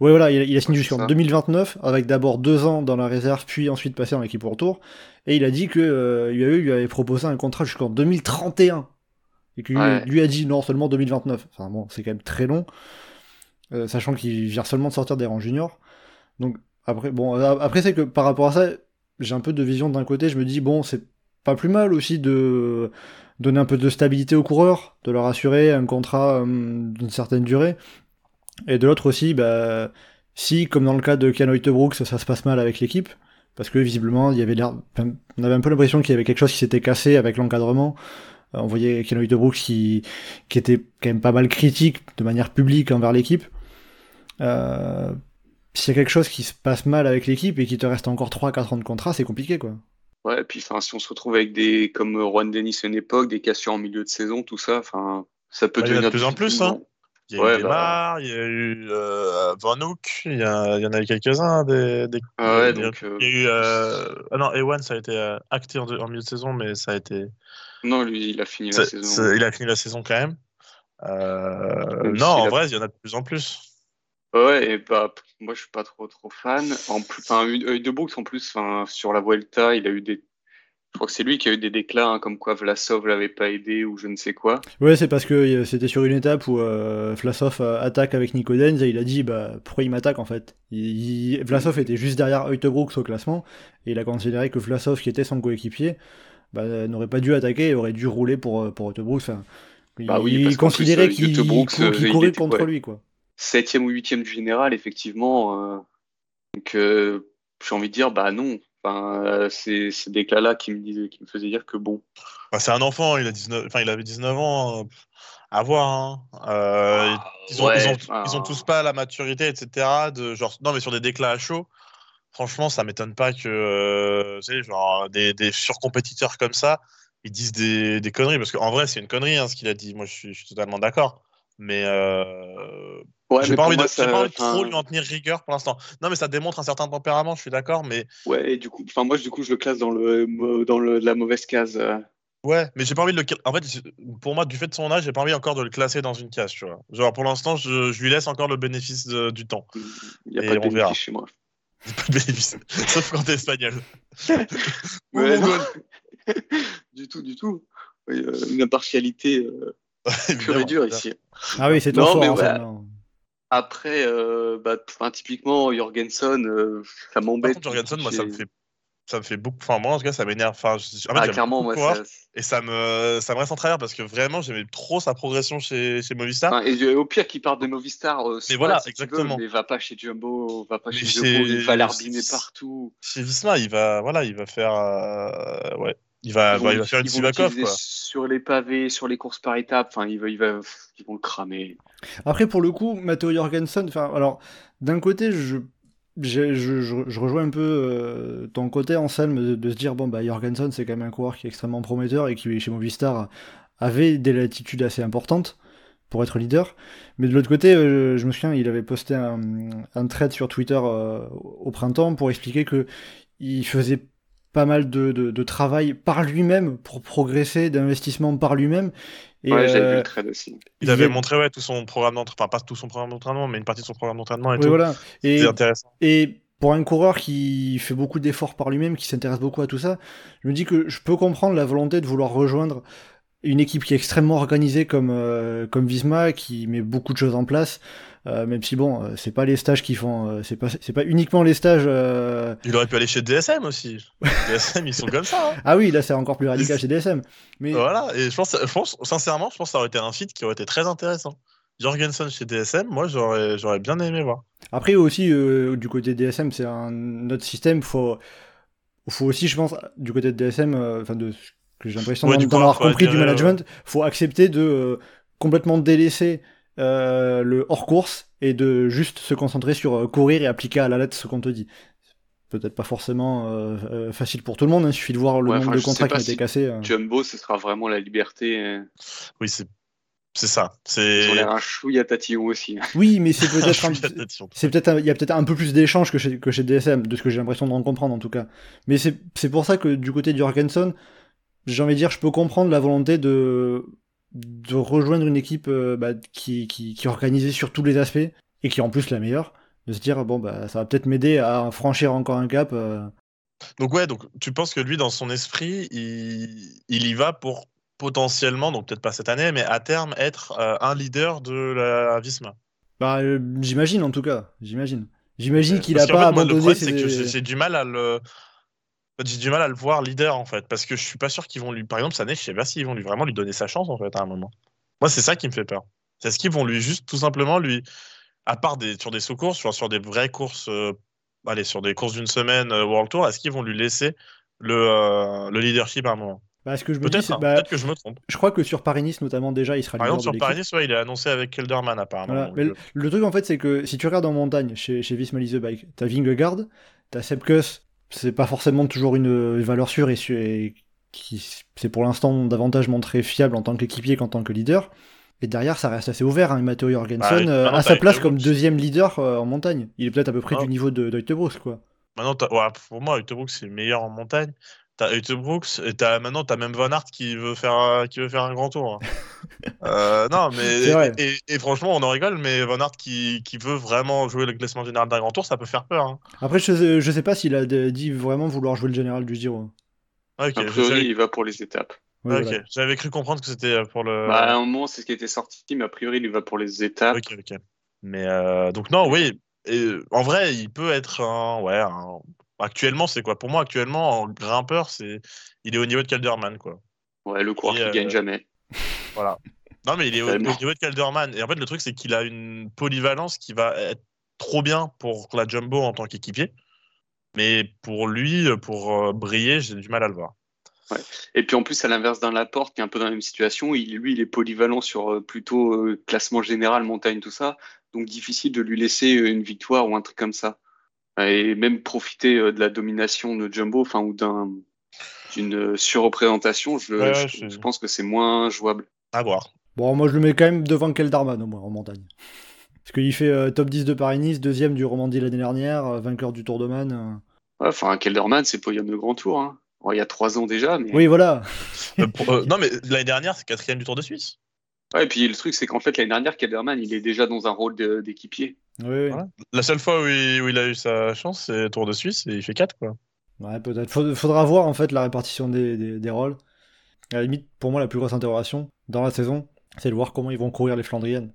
Ouais, voilà, il a, il a signé jusqu'en ça. 2029 avec d'abord deux ans dans la réserve, puis ensuite passé en équipe retour. Et il a dit que euh, UAE lui avait proposé un contrat jusqu'en 2031 et que lui, Ouais. lui a dit non seulement 2029. Enfin bon, c'est quand même très long, euh, sachant qu'il vient seulement de sortir des rangs juniors. Donc après, bon, après c'est que par rapport à ça, j'ai un peu de vision d'un côté. Je me dis bon, c'est pas plus mal aussi de donner un peu de stabilité aux coureurs, de leur assurer un contrat euh, d'une certaine durée. Et de l'autre aussi, bah, si, comme dans le cas de Canoë Brooks, ça se passe mal avec l'équipe, parce que visiblement, il y avait l'air, on avait un peu l'impression qu'il y avait quelque chose qui s'était cassé avec l'encadrement. Euh, On voyait Canoë Brooks qui, qui était quand même pas mal critique de manière publique envers l'équipe. Euh, s'il y a quelque chose qui se passe mal avec l'équipe et qu'il te reste encore 3-4 ans de contrat, c'est compliqué, quoi. Ouais, puis enfin, si on se retrouve avec des comme euh, Juan Dennis à une époque, des cassures en milieu de saison, tout ça, enfin, ça peut Bah, il y en a de devenir plus en plus, difficilement. Il y a Ouais, eu bah. Demar, il y a eu euh, Van Hook, il y, a- il y en a eu quelques-uns. Des, des- Ah ouais, il y a- donc, euh, il y a eu. euh, Ah non, Ewan, ça a été acté en, en milieu de saison, mais ça a été. Non, lui, il a fini la saison. il a fini la saison quand même. Euh, non, en a- vrai, il y en a de plus en plus. Ouais, et bah, moi, je suis pas trop, trop fan. En plus, enfin, œil de Brooks, en plus, enfin, sur la Vuelta, il a eu des, crois que c'est lui qui a eu des déclats, hein, comme quoi Vlasov l'avait pas aidé ou je ne sais quoi. Ouais, c'est parce que euh, c'était sur une étape où euh, Vlasov euh, attaque avec Nico Denz et il a dit bah pourquoi il m'attaque en fait? Il- il- Vlasov était juste derrière Heutebrooks au classement et il a considéré que Vlasov qui était son coéquipier bah, n'aurait pas dû attaquer et aurait dû rouler pour euh, pour. Enfin, Bah il, oui, il considérait qu'il courait contre ouais. lui quoi. Septième ou huitième du général, effectivement. euh, donc, euh, j'ai envie de dire, bah non. Enfin, euh, c'est ces déclats-là qui me disaient, qui me faisaient dire que bon. Bah, c'est un enfant, il, a 19... enfin, il avait 19 ans. À voir. hein. Euh, Ah, ils, ont, ouais, ils, ont, enfin, ils ont tous pas la maturité, etc. De, genre... Non, mais sur des déclats à chaud, franchement, ça m'étonne pas que euh, sais, genre, des, des surcompétiteurs comme ça, ils disent des, des conneries. Parce qu'en vrai, c'est une connerie hein, ce qu'il a dit. Moi, je suis, je suis totalement d'accord. Mais euh, Ouais, j'ai pas, envie de, moi, j'ai ça- pas envie de enfin, trop lui en tenir rigueur pour l'instant. Non, mais ça démontre un certain tempérament, je suis d'accord. Mais Ouais, et du coup, enfin, moi, du coup, je le classe dans le, dans le, la mauvaise case. euh. Ouais, mais j'ai pas envie de le. En fait, pour moi, du fait de son âge, j'ai pas envie encore de le classer dans une case, tu vois. Genre, pour l'instant, je, je lui laisse encore le bénéfice de- du temps. Il n'y a Et pas de on verra. bénéfice chez moi. [laughs] Pas de bénéfice. [laughs] Sauf quand t'es espagnol. Ou [laughs] Ouais, du tout, du tout. Oui, euh, une impartialité euh, pure et dure ici. Ah oui, c'est ton Non, mais ouais. ça, non. Après, euh, bah, enfin, typiquement, Jorgensen, euh, ça Par m'embête. contre, Jorgensen, moi, ça me fait. Ça me fait beaucoup. Enfin, moi, en tout cas, ça m'énerve. Enfin, je- en fait, Ah, clairement, moi, ça. Et ça me, ça me reste en travers parce que vraiment, j'aimais trop sa progression chez, chez Movistar. Enfin, et au pire, qu'il parte de Movistar. euh, soit, voilà, si tu veux, exactement. mais va pas chez Jumbo, va pas Mais chez Jumbo, il va l'arbiner partout. Chez Visma, il va, voilà, il va faire. ouais. Il va, Ils bah, vont- il va faire une Sivakov. Sur les pavés, sur les courses par étapes, enfin, ils, va- ils, va- ils vont le cramer. Après, pour le coup, Matteo Jorgensen, enfin, alors, d'un côté, je, j'ai- je, je, je rejoins un peu euh, ton côté, Anselme, de, de se dire, bon, bah, Jorgensen, c'est quand même un coureur qui est extrêmement prometteur et qui, chez Movistar, avait des latitudes assez importantes pour être leader. Mais de l'autre côté, euh, je me souviens, il avait posté un, un thread sur Twitter euh, au printemps pour expliquer que il faisait pas mal de, de, de travail par lui-même pour progresser, d'investissement par lui-même. Et, ouais, j'avais vu euh, le trade aussi. Il avait montré ouais, tout son programme d'entraînement, enfin pas tout son programme d'entraînement, mais une partie de son programme d'entraînement et ouais, tout. voilà. Et, C'était intéressant. Et pour un coureur qui fait beaucoup d'efforts par lui-même, qui s'intéresse beaucoup à tout ça, je me dis que je peux comprendre la volonté de vouloir rejoindre une équipe qui est extrêmement organisée comme, euh, comme Visma, qui met beaucoup de choses en place, euh, même si bon, euh, c'est pas les stages qui font, euh, c'est pas, c'est pas uniquement les stages. euh, Il aurait pu aller chez DSM aussi. [laughs] DSM, ils sont comme ça. hein. Ah oui, là c'est encore plus radical chez DSM. Mais Voilà, et je pense, je pense, sincèrement, je pense que ça aurait été un feat qui aurait été très intéressant. Jorgensen chez DSM, moi j'aurais, j'aurais bien aimé voir. Après aussi, euh, du côté de DSM, c'est un autre système. Faut, faut aussi, je pense, du côté de DSM, enfin de ce que j'ai l'impression Ouais, d'en avoir compris du management, faut accepter de complètement délaisser euh, le hors course et de juste se concentrer sur euh, courir et appliquer à la lettre ce qu'on te dit. Peut-être pas forcément euh, euh, facile pour tout le monde. Il suffit de voir le Ouais, nombre enfin, de contrats qui ont été si cassés. euh. Jumbo, ce sera vraiment la liberté. euh, Oui, c'est, c'est ça. C'est. un chouïa tatillon aussi. Oui, mais c'est peut-être [laughs] un-. C'est peut-être un- il y a peut-être un peu plus d'échanges que chez, que chez DSM, de ce que j'ai l'impression d'en comprendre en tout cas. Mais c'est c'est pour ça que du côté de Jorgensen, j'ai envie de dire, je peux comprendre la volonté de, de rejoindre une équipe euh, bah, qui, qui, qui est organisée sur tous les aspects et qui est en plus la meilleure. De se dire, bon, bah, ça va peut-être m'aider à franchir encore un cap. euh. Donc ouais, donc tu penses que lui, dans son esprit, il, il y va pour potentiellement, donc peut-être pas cette année, mais à terme être euh, un leader de la Visma? Bah, j'imagine en tout cas, j'imagine. J'imagine qu'il a pas fait, moi, le abandonné problème, c'est que ses... j'ai du mal à le. Fait, J'ai du mal à le voir leader en fait, parce que je suis pas sûr qu'ils vont lui. Par exemple, année, je sais pas s'ils vont lui vraiment lui donner sa chance en fait à un moment. Moi, c'est ça qui me fait peur. C'est ce qu'ils vont lui juste tout simplement lui, à part des sur des sous-courses, sur, sur des vraies courses, euh, allez, sur des courses d'une semaine euh, World Tour, est-ce qu'ils vont lui laisser le, euh, le leadership à un moment? Bah, ce que je me dis, Peut-être, c'est- hein, bah, peut-être que je me trompe. je crois que sur Paris-Nice notamment déjà, il sera Par exemple, sur. Paris-Nice, ouais, il est annoncé avec Kelderman apparemment. Voilà. donc, Mais le, le truc en fait, c'est que si tu regardes en montagne chez, chez Visma the Bike, t'as Vingegaard, t'as Sepkus, c'est pas forcément toujours une, valeur sûre et, qui c'est pour l'instant davantage montré fiable en tant qu'équipier qu'en tant que leader. Et derrière, ça reste assez ouvert. Hein. Matteo Jorgensen Bah, oui. euh, a sa place comme deuxième leader euh, en montagne. Il est peut-être à peu près Ah. du niveau de d'Heutebrooks, quoi. Maintenant, ouais, pour moi, Heutebrooks, c'est le meilleur en montagne. T'as Heutebrooks et t'as, maintenant, t'as même Van Aert qui veut faire, qui veut faire un grand tour. hein. [laughs] Euh, non, mais et, et franchement, on en rigole, mais Van Aert qui, qui veut vraiment jouer le classement général d'un grand tour, ça peut faire peur. hein. Après, je sais, je sais pas s'il a dit vraiment vouloir jouer le général du Giro. Ok, A je priori, il va pour les étapes. Voilà. J'avais cru comprendre que c'était euh, pour le. Bah, à un moment, c'est ce qui était sorti, mais a priori, il va pour les étapes. Ok, ok. Mais euh, donc non, oui. Et, en vrai, il peut être un, ouais. un- Actuellement, c'est quoi? Pour moi, actuellement, en grimpeur, c'est, il est au niveau de Calderman, quoi. Ouais, le coureur qui euh, gagne jamais. Voilà. Non, mais il est au, niveau de Calderman. Et en fait, le truc, c'est qu'il a une polyvalence qui va être trop bien pour la Jumbo en tant qu'équipier. Mais pour lui, pour euh, briller, j'ai du mal à le voir. Et puis en plus, à l'inverse d'un Laporte qui est un peu dans la même situation, il, lui, il est polyvalent sur euh, plutôt euh, classement général, montagne, tout ça. Donc difficile de lui laisser une victoire ou un truc comme ça. Et même profiter euh, de la domination de Jumbo, enfin, ou d'un d'une surreprésentation, je, Ouais, je- je- je pense que c'est moins jouable. À voir. Bon, moi je le mets quand même devant Keldarman au moins en montagne. Parce qu'il fait euh, top 10 de Paris-Nice, deuxième du Romandie l'année dernière, euh, vainqueur du Tour de Man. euh. Ouais, Enfin, Kelderman, c'est podium de grand tour. Hein. Bon, il y a trois ans déjà, mais. Oui, voilà. Euh, pour- euh, non, mais l'année dernière, c'est quatrième du Tour de Suisse. Ouais, et puis le truc, c'est qu'en fait, l'année dernière, Kelderman, il est déjà dans un rôle d'équipier. Oui. Voilà. La seule fois où il, où il a eu sa chance, c'est Tour de Suisse et il fait 4 quoi. Ouais, peut-être. Faud- Faudra voir en fait la répartition des, des, des rôles. À la limite, pour moi, la plus grosse interrogation dans la saison, c'est de voir comment ils vont courir les Flandriennes.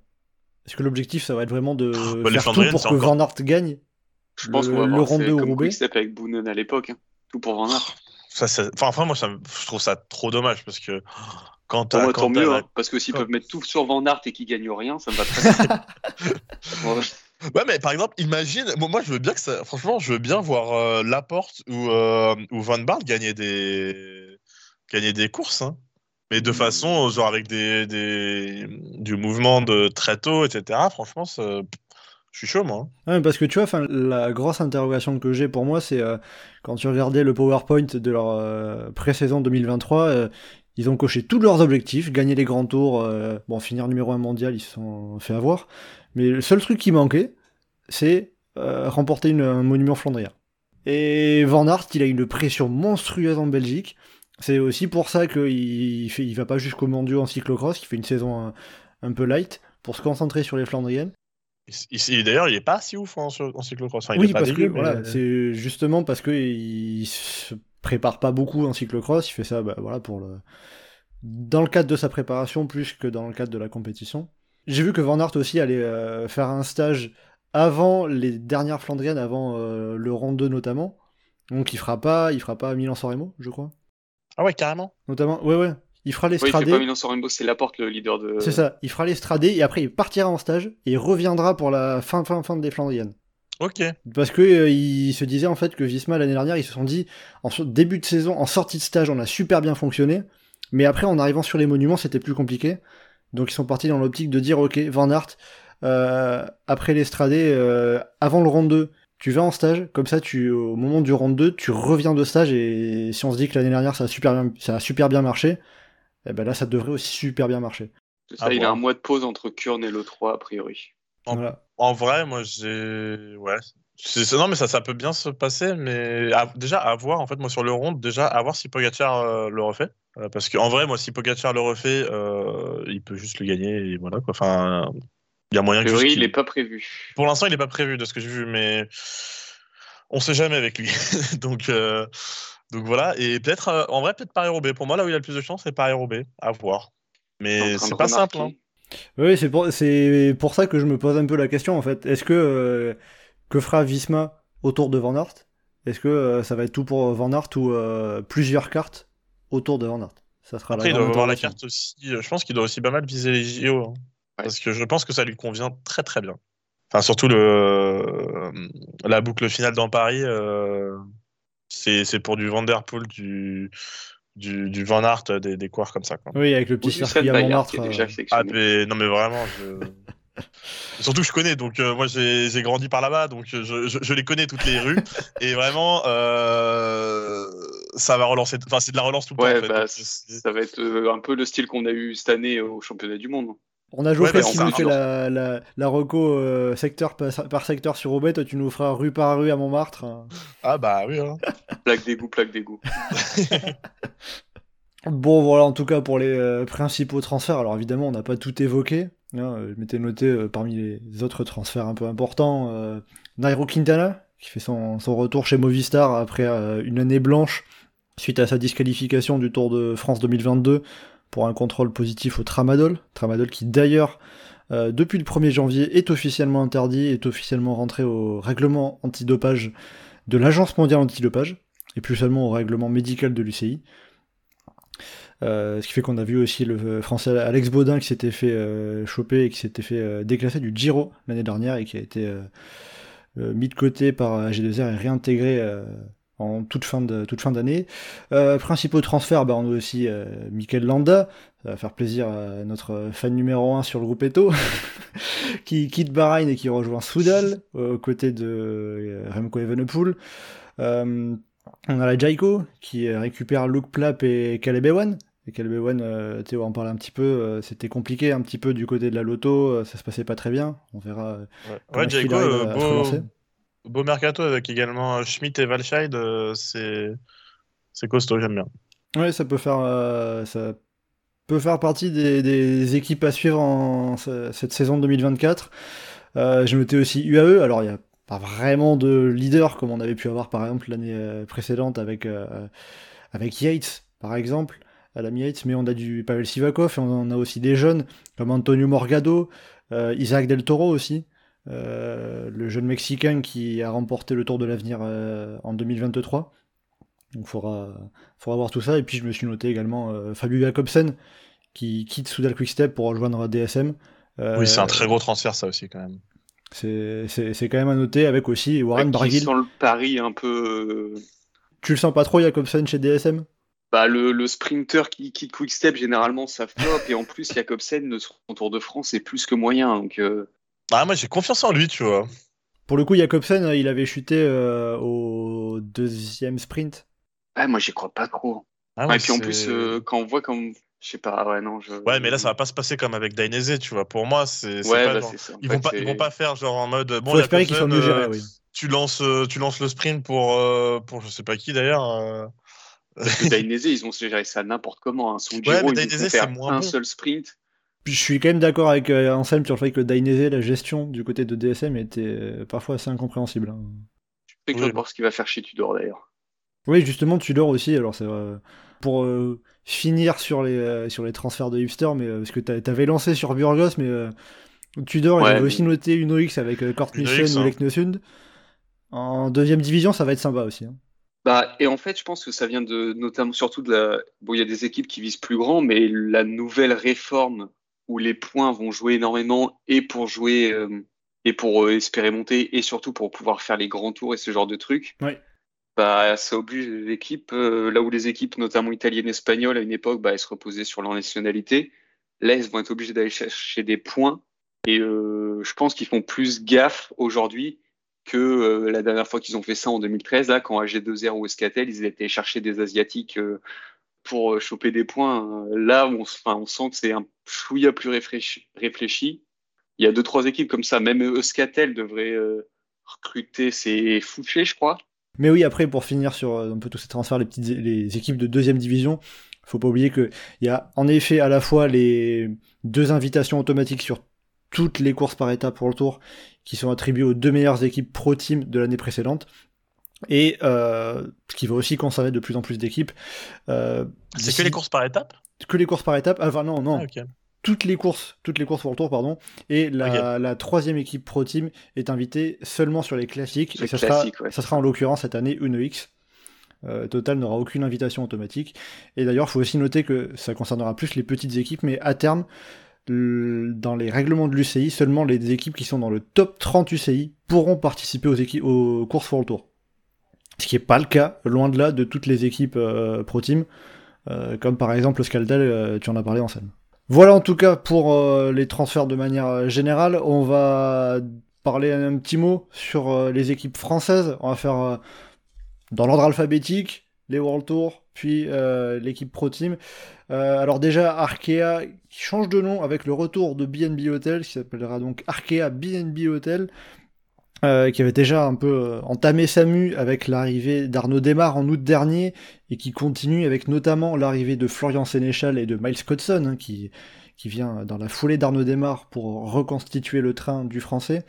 Est-ce que l'objectif, ça va être vraiment de bah, les faire tout pour que encore- Van Aert gagne Je pense Le- qu'on va le ou comme Roubaix Quick-Step avec Boonen à l'époque. hein. Tout pour Van Aert. Ça, ça- Enfin, enfin, moi, ça je trouve ça trop dommage parce que quand Pour t'as. moi, quand tant t'as mieux, la- hein, parce que s'ils peuvent mettre tout sur Van Aert et qu'ils gagnent rien, ça me va très [laughs] bien. Ouais. Mais par exemple, imagine. Moi, moi, je veux bien que ça. Franchement, je veux bien voir euh, Laporte ou, euh, ou Van Baart gagner des gagner des courses, hein. Mais de façon, genre avec des, des du mouvement de très tôt, etc. Franchement, ça- je suis chaud, moi. hein. Ouais, parce que tu vois, 'fin, la grosse interrogation que j'ai pour moi, c'est euh, quand tu regardais le PowerPoint de leur euh, pré-saison 2023, euh, ils ont coché tous leurs objectifs, gagner les grands tours, euh, bon, finir numéro 1 mondial, ils se sont fait avoir. Mais le seul truc qui manquait, c'est euh, remporter une- un monument flandrien. Et Van Aert, il a une pression monstrueuse en Belgique. C'est aussi pour ça qu'il il fait, il va pas jusqu'au mondiaux en cyclocross, qu'il fait une saison un, un peu light, pour se concentrer sur les Flandriennes. Il- il- D'ailleurs, il est pas si ouf en, en cyclocross. Enfin, il oui, est pas parce que dégueu, mais- voilà, c'est justement parce que il se prépare pas beaucoup en cyclocross, il fait ça bah, voilà, pour le... dans le cadre de sa préparation plus que dans le cadre de la compétition. J'ai vu que Van Aert aussi allait euh, faire un stage avant les dernières Flandriennes, avant euh, le rang 2 notamment. Donc il fera pas, il fera pas Milan-San Remo, je crois. Ah ouais, carrément. Notamment, ouais ouais, il fera Ouais, il fait l'Estradé. pas Milan San Remo, c'est Laporte le leader de. c'est ça, il fera l'Estradé et après il partira en stage et il reviendra pour la fin fin fin des Flandriennes. Ok. Parce que euh, il se disait en fait que Visma l'année dernière, ils se sont dit en début de saison, en sortie de stage, on a super bien fonctionné, mais après en arrivant sur les monuments, c'était plus compliqué. Donc ils sont partis dans l'optique de dire ok, Van Aert, euh, après l'Estradé, euh, avant le round 2, tu vas en stage, comme ça tu au moment du round 2, tu reviens de stage et si on se dit que l'année dernière ça a super bien, ça a super bien marché, eh ben là ça devrait aussi super bien marcher. Ça, il a un mois de pause entre Kurn et le 3, a priori. En- Voilà. En vrai, moi, j'ai. Ouais. Non, mais ça, ça peut bien se passer, mais à- déjà, à voir, en fait, moi, sur le rond, déjà, à voir si Pogacar euh, le refait. Euh, parce qu'en vrai, moi, si Pogacar le refait, euh, il peut juste le gagner, et voilà, quoi. Enfin, il y a moyen que. priori, il n'est pas prévu. Pour l'instant, il n'est pas prévu de ce que j'ai vu, mais on sait jamais avec lui. [laughs] donc, euh, donc voilà. Et peut-être, euh, en vrai, peut-être Paris-Roubaix. Pour moi, là où il a le plus de chance, c'est Paris-Roubaix. À voir. Mais c'est pas simple. remarquer. hein. Oui, c'est pour, c'est pour ça que je me pose un peu la question en fait. Est-ce que euh, que fera Visma autour de Van Aert? Est-ce que euh, ça va être tout pour Van Aert ou euh, plusieurs cartes autour de Van Aert? Ça sera Après, il la doit grande avoir la carte aussi. Je pense qu'il doit aussi pas mal viser les JO. hein. Ouais. Parce que je pense que ça lui convient très très bien. Enfin, surtout le, la boucle finale dans Paris, euh, c'est c'est pour du Vanderpool, du, du, du Van Aert, des, des coureurs comme ça. Quoi. Oui, avec le petit circuit à Montmartre. qui est euh, déjà Ah, mais, non, mais vraiment, je... [laughs] Surtout que je connais, donc euh, moi j'ai j'ai grandi par là-bas, donc euh, je, je, je les connais toutes les rues, [laughs] et vraiment, euh, ça va relancer, enfin c'est de la relance tout le temps. En fait. bah, ça va être euh, un peu le style qu'on a eu cette année au championnat du monde. On a Geoffrey bah, qui nous fait la, la, la reco euh, secteur par, par secteur sur Roubaix. Toi, tu nous feras rue par rue à Montmartre. hein. Ah bah oui. hein. [laughs] Plaque d'égout, plaque d'égout. [laughs] Bon, voilà, en tout cas pour les euh, principaux transferts. Alors évidemment, on n'a pas tout évoqué. hein, euh, je m'étais noté euh, parmi les autres transferts un peu importants euh, Nairo Quintana, qui fait son, son retour chez Movistar après euh, une année blanche suite à sa disqualification du Tour de France 2022 pour un contrôle positif au tramadol. Tramadol qui d'ailleurs, euh, depuis le 1er janvier, est officiellement interdit, est officiellement rentré au règlement antidopage de l'Agence mondiale antidopage, et plus seulement au règlement médical de l'UCI. Euh, ce qui fait qu'on a vu aussi le français Alex Baudin qui s'était fait euh, choper et qui s'était fait euh, déclasser du Giro l'année dernière et qui a été mis de côté par G2R et réintégré en toute fin de toute fin d'année. principaux transferts, bah, on a aussi Mikel Landa, ça va faire plaisir à notre fan numéro 1 sur le groupe Eto, [laughs] qui quitte Bahreïn et qui rejoint Soudal aux côtés de Remco Evenepoel. On a la Jaiko qui récupère Luke Plap et Caleb Ewan. Et Caleb Ewan, euh, Théo en parle un petit peu, euh, c'était compliqué un petit peu du côté de la loto, euh, ça se passait pas très bien. On verra. ouais, Jaiko, beau, beau, mercato avec également Schmidt et Valscheid, c'est c'est costaud, j'aime bien. Ouais, ça peut faire ça peut faire partie des, équipes à suivre en cette saison 2024. J'ai noté aussi UAE, alors il y a pas vraiment de leader comme on avait pu avoir par exemple l'année euh, précédente avec, euh, avec Yates par exemple à la Yates, mais on a du Pavel Sivakov et on a aussi des jeunes comme Antonio Morgado, euh, Isaac Del Toro aussi, le jeune mexicain qui a remporté le Tour de l'avenir en 2023. Donc il faudra, faudra voir tout ça. Et puis je me suis noté également Fabio Jacobsen qui quitte Soudal Quickstep pour rejoindre DSM. oui, c'est un très gros transfert ça aussi quand même. C'est quand même à noter avec aussi Warren Barguil. sent le pari un peu. Euh, tu le sens pas trop, Jacobsen, chez DSM bah, le, le, sprinter qui quitte Quickstep, généralement, ça flop. et en plus, Jacobsen, son Tour de France, est plus que moyen. Donc, euh. Ah, moi, j'ai confiance en lui, tu vois. Pour le coup, Jacobsen, il avait chuté euh, au deuxième sprint. Ah, moi, j'y crois pas trop. Ah, et puis en plus, quand on voit comme je sais pas, ouais, non. Je... Ouais, mais là, ça va pas se passer comme avec Dainese, tu vois. Pour moi, c'est. Ouais, pas bah, ça. Ils, vont pas, ils vont pas faire genre en mode. Bon, Faut espérer qu'ils soient mieux gérés, oui. Tu lances, euh, tu lances le sprint pour, euh, pour je sais pas qui d'ailleurs. Euh. Parce que [laughs] Dainese, ils ont géré ça n'importe comment. Hein. Son Giro, ouais, mais Dainese, c'est moins un seul sprint. Je suis quand même d'accord avec Anselme sur le fait que Dainese, la gestion du côté de DSM était parfois assez incompréhensible. Hein. Je suis curieux de voir ce qu'il va faire chez Tudor d'ailleurs. Oui, justement, Tudor aussi. Alors, c'est pour finir sur les, euh, sur les transferts de hipster, mais euh, parce que t'avais lancé sur Burgos, mais euh, Tudor, il avait aussi noté une OX avec euh, Kort Nielsen ou Leknosund. En deuxième division, ça va être sympa aussi. Hein. Bah, et en fait, je pense que ça vient de, notamment, surtout de la. Bon, il y a des équipes qui visent plus grand, mais la nouvelle réforme où les points vont jouer énormément et pour jouer et pour espérer monter et surtout pour pouvoir faire les grands tours et ce genre de trucs. Ouais bah, ça oblige l'équipe, euh, là où les équipes, notamment italiennes et espagnoles, à une époque, bah, elles se reposaient sur leur nationalité. Là, elles vont être obligées d'aller chercher des points. Et euh, je pense qu'ils font plus gaffe aujourd'hui que euh, la dernière fois qu'ils ont fait ça en 2013, là, quand AG2R ou Escatel, ils étaient chercher des Asiatiques pour choper des points. Là, on, sent que c'est un chouïa plus réfléchi. Il y a deux, trois équipes comme ça. Même Euskaltel devrait recruter ses Fouché, je crois. Mais oui, après, pour finir sur euh, un peu tous ces transferts, les petites les équipes de deuxième division, faut pas oublier qu'il y a en effet à la fois les deux invitations automatiques sur toutes les courses par étapes pour le tour qui sont attribuées aux deux meilleures équipes pro team de l'année précédente. Et euh, ce qui va aussi concerner de plus en plus d'équipes. Euh, c'est que les courses par étapes Que les courses par étapes Enfin non, non. Ah, toutes les courses, toutes les courses pour le tour, pardon. Et la, troisième équipe Pro Team est invitée seulement sur les classiques. et ça, sera, ça sera en l'occurrence cette année une X. Euh, Total n'aura aucune invitation automatique. Et d'ailleurs, il faut aussi noter que ça concernera plus les petites équipes, mais à terme, dans les règlements de l'UCI, seulement les équipes qui sont dans le top 30 UCI pourront participer aux, aux courses pour le tour. Ce qui n'est pas le cas, loin de là, de toutes les équipes euh, Pro Team, euh, comme par exemple le Scaldel, tu en as parlé en scène. Voilà en tout cas pour euh, les transferts de manière euh, générale. On va parler un petit mot sur euh, les équipes françaises. On va faire dans l'ordre alphabétique les World Tour, puis l'équipe Pro Team. alors déjà Arkea qui change de nom avec le retour de BNB Hotel, qui s'appellera donc Arkea BNB Hotel. Euh, qui avait déjà un peu euh, entamé sa mue avec l'arrivée d'Arnaud Desmar en août dernier, et qui continue avec notamment l'arrivée de Florian Sénéchal et de Miles Codson, hein, qui, vient dans la foulée d'Arnaud Desmar pour reconstituer le train du français.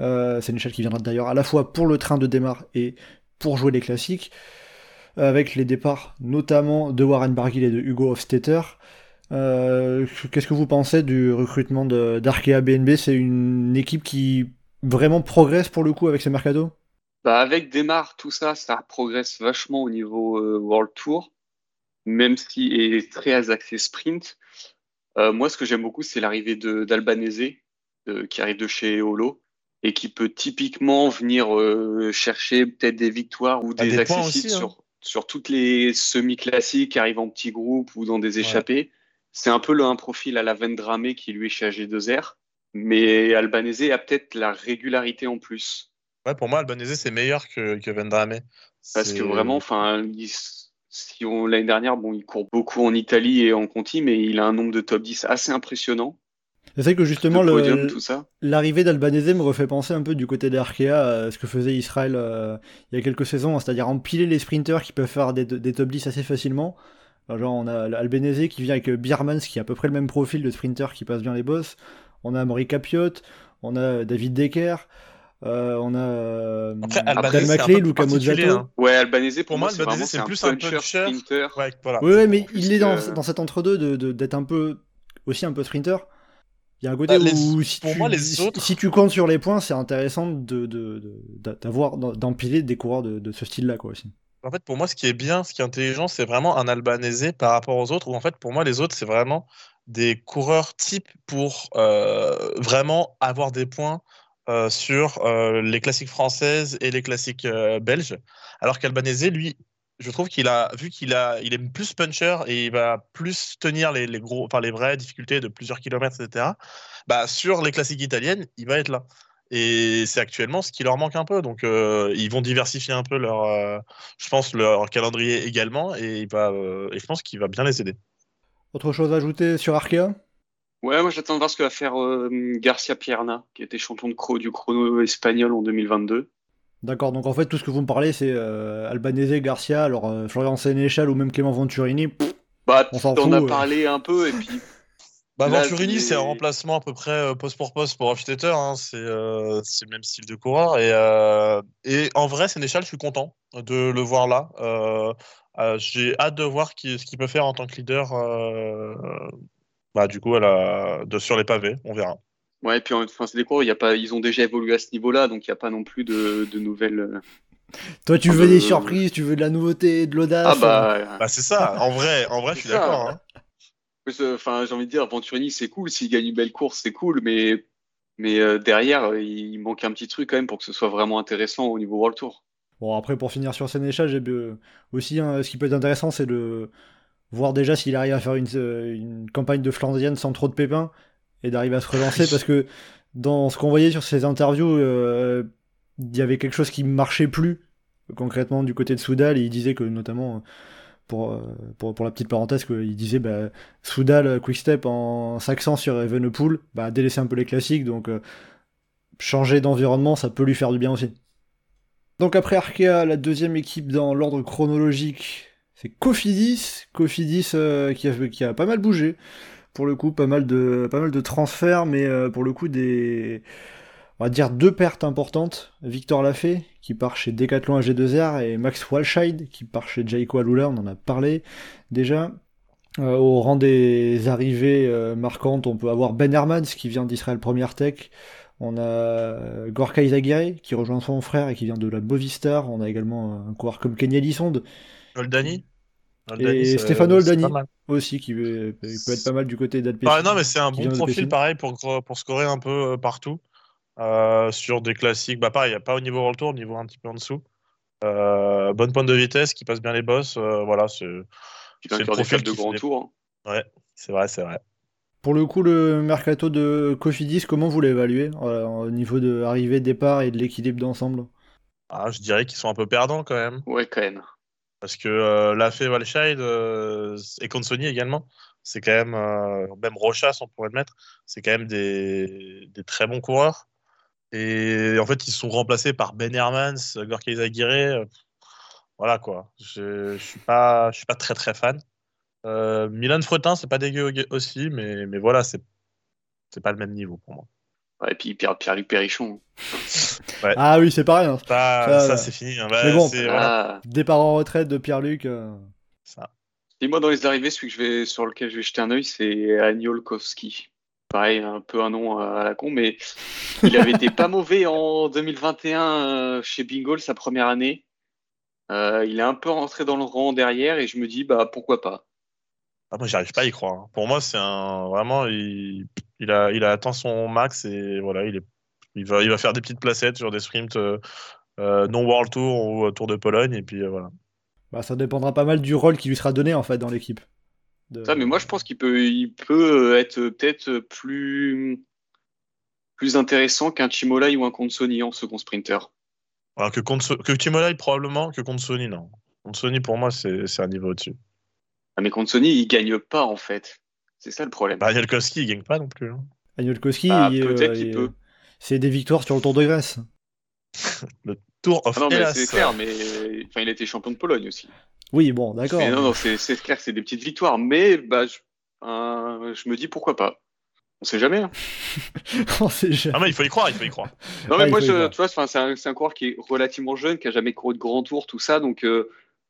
Euh, Sénéchal qui viendra d'ailleurs à la fois pour le train de Desmar et pour jouer les classiques. avec les départs notamment de Warren Barguil et de Hugo Hofstetter. Euh, Qu'est-ce que vous pensez du recrutement d'Arkea BNB C'est une équipe qui vraiment progresse pour le coup avec ce mercado bah Avec Demar, tout ça, ça progresse vachement au niveau euh, World Tour, même si est très axé sprint. Euh, moi, ce que j'aime beaucoup, c'est l'arrivée d'Albanese, qui arrive de chez Holo, et qui peut typiquement venir euh, chercher peut-être des victoires ou des, accessibles hein. sur, sur toutes les semi-classiques qui arrivent en petits groupes ou dans des échappées. C'est un peu le, un profil à la Vendramé qui lui est chez AG2R, mais Albanese a peut-être la régularité en plus. Ouais, pour moi, Albanese, c'est meilleur que, que Vendrame. Parce que vraiment, enfin, si on l'année dernière, bon, il court beaucoup en Italie et en Conti, mais il a un nombre de top 10 assez impressionnant. C'est vrai que justement, l'arrivée d'Albanese me refait penser un peu du côté d'Arkea à ce que faisait Israël euh, il y a quelques saisons, c'est-à-dire empiler les sprinters qui peuvent faire des, top 10 assez facilement. genre, on a Albanese qui vient avec Biermans, qui a à peu près le même profil de sprinter qui passe bien les boss. On a Maury Capiot, on a David Decker. Euh, on a euh, Abdel Maclay, Luca Mozzato. Hein. Ouais, Albanese, pour, moi, Albanese, c'est plus un puncher. sprinter. Ouais, voilà. ouais, mais il est dans, dans cet entre-deux d'être un peu aussi un peu sprinter. Il y a un côté bah, où si, tu, les autres... si, tu comptes sur les points, c'est intéressant d'avoir de, d'empiler des coureurs de, ce style-là quoi aussi. En fait, pour moi, ce qui est bien, ce qui est intelligent, c'est vraiment un Albanese par rapport aux autres. Où en fait, pour moi, les autres, c'est vraiment des coureurs type pour euh, vraiment avoir des points euh, sur euh, les classiques françaises et les classiques belges. Alors qu'Albanese, lui, je trouve qu'il a vu qu'il a il est plus puncher et il va plus tenir les, gros enfin les vraies difficultés de plusieurs kilomètres etc bah sur les classiques italiennes il va être là. Et c'est actuellement ce qui leur manque un peu. Donc ils vont diversifier un peu leur je pense leur calendrier également et il va et je pense qu'il va bien les aider autre chose à ajouter sur Arkea? Ouais, moi j'attends de voir ce que va faire Garcia Pierna, qui était champion de du chrono espagnol en 2022. D'accord, donc en fait tout ce que vous me parlez c'est euh, Albanese, Garcia, alors euh, Florian Sénéchal ou même Clément Venturini. bah, on s'en fout. a euh. parlé un peu et puis. Bah, Venturini, c'est un remplacement à peu près poste pour poste pour Hofstetter. Hein. c'est le même style de coureur. Et, et en vrai, Sénéchal, je suis content de le voir là. J'ai hâte de voir ce qu'il peut faire en tant que leader. bah, du coup, de, sur les pavés, on verra. Ouais, et puis enfin, c'est des cours, y a pas, ils ont déjà évolué à ce niveau-là, donc il n'y a pas non plus de, de nouvelles. Euh, Toi, tu veux des surprises, tu veux de la nouveauté, de l'audace. Ah bah, bah c'est ça. En vrai, en vrai, je suis d'accord. Hein. Enfin, j'ai envie de dire, Venturini, c'est cool. S'il gagne une belle course, c'est cool, mais mais euh, derrière, il manque un petit truc quand même pour que ce soit vraiment intéressant au niveau World Tour. Bon, après, pour finir sur Sénéchal, j'ai aussi hein, ce qui peut être intéressant, c'est de voir déjà s'il arrive à faire une, euh, une campagne de Flandrienne sans trop de pépins et d'arriver à se relancer parce que dans ce qu'on voyait sur ces interviews, euh, il y avait quelque chose qui marchait plus concrètement du côté de Soudal et il disait que notamment euh, pour, pour la petite parenthèse il disait bah, Soudal Quickstep en s'accent sur Evenepoel bah, délaisser un peu les classiques donc euh, changer d'environnement ça peut lui faire du bien aussi. Donc après Arkea, la deuxième équipe dans l'ordre chronologique, c'est Cofidis, Cofidis qui, a, qui a pas mal bougé pour le coup, pas mal de, pas mal de transferts, mais euh, pour le coup, des, on va dire deux pertes importantes. Victor Lafay, qui part chez Decathlon AG2R, et Max Walscheid, qui part chez Jayco Alula, on en a parlé déjà. Euh, au rang des arrivées euh, marquantes, on peut avoir Ben Hermans, qui vient d'Israël Première Tech. On a Gorka Izagirre, qui rejoint son frère et qui vient de la Bovistar. On a également un coureur comme Kenny Lissonde. Oldani et Stéphano Oldani aussi, qui peut, être pas mal du côté d'Alpecin. Ah, non, mais c'est un bon profil pareil pour, pour scorer un peu euh, partout. Euh, sur des classiques, bah pareil, il n'y a pas au niveau World Tour, au niveau un petit peu en dessous. Euh, bonne pointe de vitesse, qui passe bien les boss. voilà, c'est le profil de grand tour. Hein. Ouais, c'est vrai, c'est vrai. Pour le coup, le mercato de Cofidis, comment vous l'évaluez au niveau de arrivée, départ et de l'équilibre d'ensemble? Ah, Je dirais qu'ils sont un peu perdants quand même. Ouais, quand même. Parce que euh, Lafay, Walscheid euh, et Consoni également, c'est quand même, euh, même Rochas, on pourrait le mettre, c'est quand même des, des, très bons coureurs. Et en fait, ils sont remplacés par Ben Hermans, Gorka Aguirre. Voilà quoi. Je ne suis, pas, je suis pas très très fan. Milan Fretin, c'est pas dégueu aussi, mais, mais voilà, c'est, c'est pas le même niveau pour moi. Ouais, et puis Pierre- Pierre-Luc Perrichon. [laughs] Ah oui, c'est pas rien. Ça, Ça, ça, ouais. c'est fini. hein. Mais Ouais, bon. c'est- voilà, Ah. Départ en retraite de Pierre-Luc. euh, ça. Et moi, dans les arrivées, celui que je vais, sur lequel je vais jeter un œil, c'est Agnolkowski. Pareil, un peu un nom à la con, mais il avait été pas mauvais en 2021 euh, chez Bingo, sa première année. Euh, il est un peu rentré dans le rang derrière et je me dis, bah pourquoi pas. Ah, moi, j'arrive pas à y croire. hein. Pour moi, c'est un vraiment, il, il a, il a atteint son max et voilà, il est, il va, il va faire des petites placettes sur des sprints euh, non World Tour ou Tour de Pologne et puis euh, voilà. Bah, ça dépendra pas mal du rôle qui lui sera donné en fait dans l'équipe. De- Ça, mais moi, je pense qu'il peut, il peut être peut-être plus, plus intéressant qu'un Chimolai ou un Consoni en second sprinter. Alors que Timolai probablement, que contre Sony non. Contre Sony pour moi c'est un niveau au-dessus. Ah, mais Consoni, il gagne pas en fait. C'est ça le problème. Bah, Jelkowski il gagne pas non plus. hein. Agnolkowski, Bah, il- peut-être euh, qu'il il- peut. c'est des victoires sur le Tour de Grèce. [laughs] Tour of Ah non, mais c'est clair, mais enfin, il a été champion de Pologne aussi. Oui, bon, d'accord. Mais non, non, c'est c'est clair que c'est des petites victoires, mais bah, je, euh, je me dis pourquoi pas. On sait jamais. hein. [laughs] On sait jamais. Ah mais il faut y croire, il faut y croire. Non, mais moi, je, tu vois, c'est un, c'est un coureur qui est relativement jeune, qui a jamais couru de grand tour, tout ça. Donc, euh,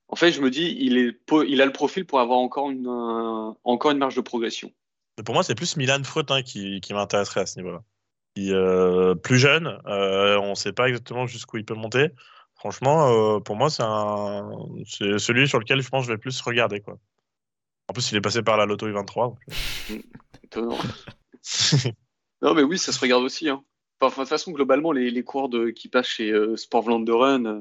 en fait, je me dis, il, est, il a le profil pour avoir encore une, euh, encore une marge de progression. Mais pour moi, c'est plus Milan Fretin qui, qui m'intéresserait à ce niveau-là. Euh, plus jeune, euh, on ne sait pas exactement jusqu'où il peut monter. Franchement, euh, pour moi, c'est un... c'est celui sur lequel je pense que je vais plus regarder. Quoi. En plus, il est passé par la Lotto U23. donc, euh. [laughs] Étonnant. [laughs] non, mais oui, ça se regarde aussi. Hein. Enfin, de toute façon, globalement, les, les coureurs de, qui passent chez euh, Sport Vlaanderen, euh,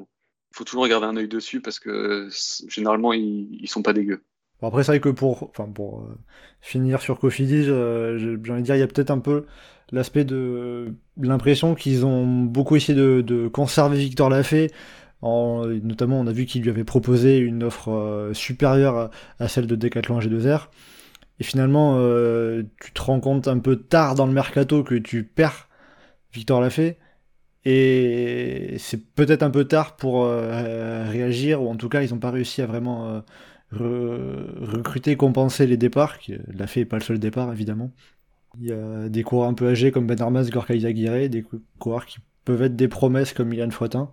il faut toujours garder un œil dessus parce que euh, généralement, ils, ils sont pas dégueux. Bon, après, c'est vrai que pour, enfin, pour euh, finir sur Cofidis, euh, j'ai j'ai envie de dire, il y a peut-être un peu l'aspect de l'impression qu'ils ont beaucoup essayé de, conserver Victor Lafay. En, notamment, on a vu qu'il lui avait proposé une offre euh, supérieure à, celle de Decathlon G2R. Et finalement, euh, tu te rends compte un peu tard dans le mercato que tu perds Victor Lafay. Et c'est peut-être un peu tard pour euh, réagir, ou en tout cas, ils n'ont pas réussi à vraiment re- recruter, compenser les départs. Lafay n'est pas le seul départ, évidemment. Il y a des coureurs un peu âgés comme Ben Armas, Gorka Izagirre, des cou- coureurs qui peuvent être des promesses comme Milan Frotin.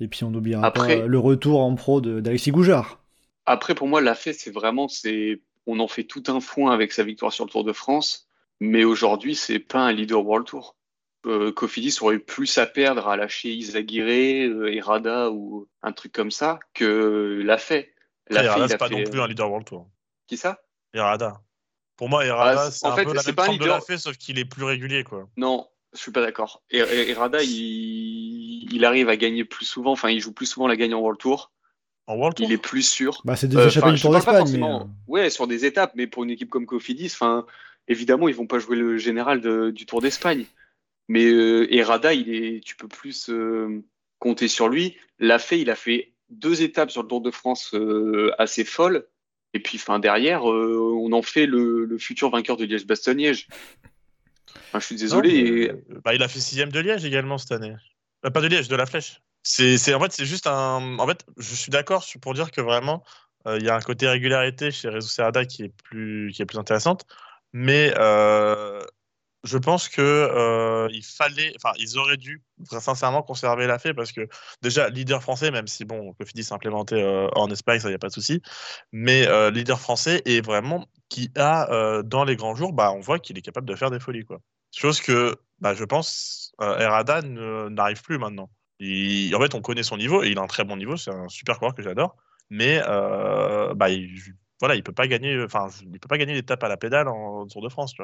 Et puis on n'oubliera Après- pas le retour en pro de- d'Alexis Goujard. Après, pour moi, la fait, c'est vraiment, c'est, on en fait tout un foin avec sa victoire sur le Tour de France, mais aujourd'hui, c'est pas un leader World Tour. Euh, Cofidis aurait eu plus à perdre à lâcher Izaguirre, euh, Errada ou un truc comme ça que l'a fait. L'a Errada, c'est pas fait- non plus un leader World Tour. Qui ça? Errada. Pour moi, Errada, Ah, c'est en un fait, peu la c'est même pas un de la fée, sauf qu'il est plus régulier. quoi. Non, je suis pas d'accord. Er- Er- Errada, il... il arrive à gagner plus souvent, enfin, il joue plus souvent la gagne en World Tour. En World Tour Il est plus sûr. Bah, c'est des Euh, échappées du Tour d'Espagne. mais, euh, Ouais, sur des étapes, mais pour une équipe comme Cofidis, enfin, évidemment, ils vont pas jouer le général de- du Tour d'Espagne. Mais euh, Errada, il est, tu peux plus euh, compter sur lui. L'a fait, il a fait deux étapes sur le Tour de France euh, assez folles. Et puis, enfin, derrière, euh, on en fait le, le futur vainqueur de Liège-Bastogne-Liège. Enfin, je suis désolé. Non, mais, et- euh, bah, il a fait sixième de Liège également cette année. Euh, pas de Liège, de la Flèche. C'est, en fait, c'est juste un. En fait, je suis d'accord pour dire que vraiment, euh, il y a un côté régularité chez Rezo Serrada qui est plus, qui est plus intéressante. Mais euh, je pense que euh, il fallait, enfin, ils auraient dû très sincèrement conserver la fée parce que déjà leader français, même si bon, Cofidis s'est implémenté euh, en Espagne, ça y a pas de souci. Mais euh, leader français est vraiment qui a dans les grands jours, bah, on voit qu'il est capable de faire des folies quoi. Chose que, bah, je pense, Errada n'arrive plus maintenant. En fait, on connaît son niveau et il a un très bon niveau. C'est un super coureur que j'adore. Mais bah, il, voilà, il peut pas gagner. Enfin, il peut pas gagner l'étape à la pédale en Tour de France.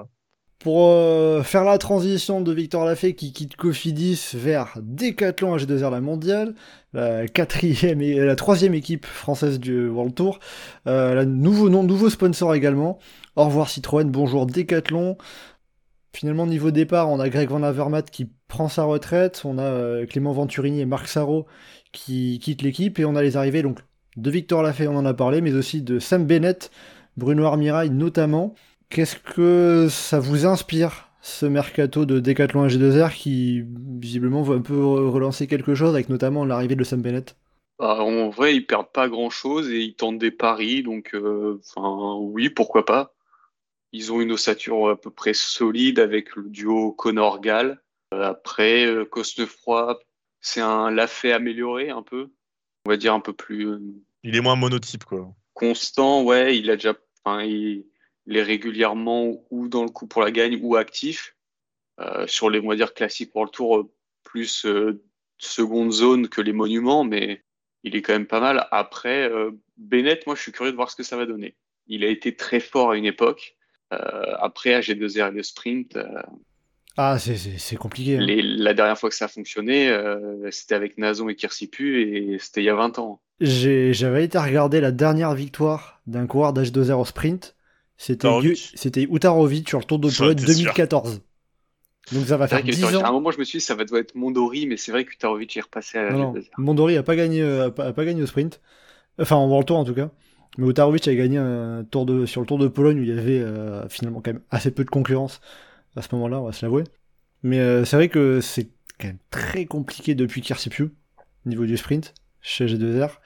Pour euh, faire la transition de Victor Lafay qui quitte Cofidis vers Decathlon AG2R la mondiale, la quatrième et la troisième équipe française du World Tour, euh, nouveau nom, nouveau sponsor également. Au revoir Citroën, bonjour Decathlon. Finalement, niveau départ, on a Greg Van Avermaet qui prend sa retraite, on a euh, Clément Venturini et Marc Sarro qui quittent l'équipe, et on a les arrivées donc de Victor Lafay, on en a parlé, mais aussi de Sam Bennett, Bruno Armirail notamment. Qu'est-ce que ça vous inspire, ce mercato de Decathlon AG2R qui visiblement va un peu relancer quelque chose, avec notamment l'arrivée de Sam Bennett? Bah, en vrai, ils perdent pas grand-chose et ils tentent des paris. Donc, euh, enfin, oui, pourquoi pas. Ils ont une ossature à peu près solide avec le duo Connor-Gall. Euh, après, euh, Cosnefroy, c'est un Lafay amélioré un peu. On va dire un peu plus Il est moins monotype, quoi. constant. Ouais, il a déjà, enfin, il, il est régulièrement ou dans le coup pour la gagne ou actif. Euh, sur les, on va dire, classiques pour le tour, euh, plus euh, seconde zone que les monuments, mais il est quand même pas mal. Après, euh, Bennett, moi, je suis curieux de voir ce que ça va donner. Il a été très fort à une époque. Après, AG2R et le sprint, Ah, c'est- compliqué. hein. les- la dernière fois que ça a fonctionné, c'était avec Nazon et Kirsipu et c'était il y a 20 ans. J'avais été regarder la dernière victoire d'un coureur d'H2R au sprint. C'était Utarovic. Yu- c'était Utarovic sur le Tour de Pologne t'es sûr. 2014. Donc ça va faire vrai que 10 à un ans. moment, je me suis dit, ça va devoir être Mondori, mais c'est vrai que Utarovic est repassé à la Non, non. G2R. Mondori a pas gagné, euh, a pas, a pas gagné au sprint. Enfin, en World Tour en tout cas. Mais Utarovic avait gagné un tour de, sur le Tour de Pologne où il y avait euh, finalement quand même assez peu de concurrence à ce moment-là, on va se l'avouer. Mais euh, c'est vrai que c'est quand même très compliqué depuis Kirsipiu, au niveau du sprint, chez G2R.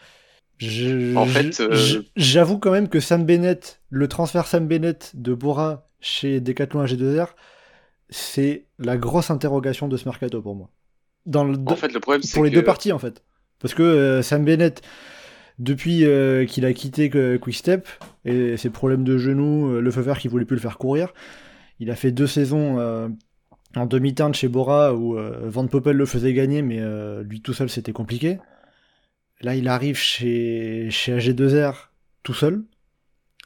Je- En fait, je- euh, j'avoue quand même que Sam Bennett, le transfert Sam Bennett de Bora chez Decathlon à G2R, c'est la grosse interrogation de ce mercato pour moi. Dans le, En fait, le problème, c'est pour les que deux parties en fait. Parce que euh, Sam Bennett, depuis euh, qu'il a quitté Quickstep et ses problèmes de genoux, le feu vert qui voulait plus le faire courir, il a fait deux saisons en demi-teinte chez Bora où Van Poppel le faisait gagner, mais lui tout seul c'était compliqué. Là, il arrive chez, chez AG2R tout seul.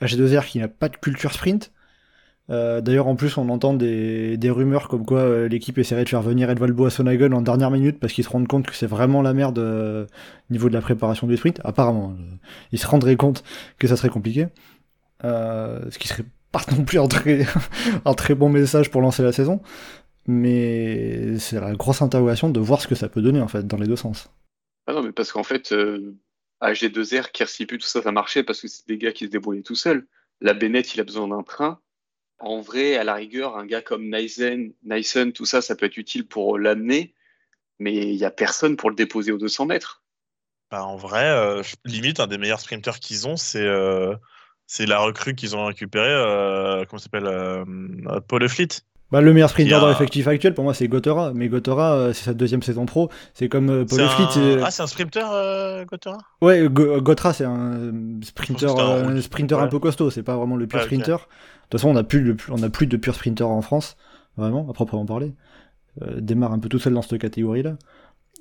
AG2R qui n'a pas de culture sprint. Euh, D'ailleurs, en plus, on entend des, rumeurs comme quoi euh, l'équipe essaierait de faire venir Edvald Boassonagon en dernière minute parce qu'ils se rendent compte que c'est vraiment la merde euh, au niveau de la préparation du sprint. Apparemment, euh, ils se rendraient compte que ça serait compliqué. Euh, ce qui serait pas non plus un très, [laughs] un très bon message pour lancer la saison. Mais c'est la grosse interrogation de voir ce que ça peut donner en fait dans les deux sens. Ah non, mais parce qu'en fait, euh, AG2R, Kirsipu, tout ça, ça marchait parce que c'est des gars qui se débrouillaient tout seuls. La Bennett, il a besoin d'un train. En vrai, à la rigueur, un gars comme Nysen, tout ça, ça peut être utile pour l'amener, mais il n'y a personne pour le déposer aux 200 mètres. Bah, en vrai, euh, limite, un des meilleurs sprinters qu'ils ont, c'est euh, c'est la recrue qu'ils ont récupérée, euh, comment s'appelle Paul Le Fleet. Bah, le meilleur sprinter a- dans l'effectif actuel pour moi c'est Gotera, mais Gotera euh, c'est sa deuxième saison pro, c'est comme euh, Paul un- Ah, c'est un sprinter, euh, Gotera? Ouais, Go- Gotra, c'est un sprinter, un euh, un sprinter un peu costaud. C'est pas vraiment le pur Ouais, sprinter. De toute façon, on n'a plus, le- on a plus de pur sprinter en France, vraiment, à proprement parler. Euh, démarre un peu tout seul dans cette catégorie-là.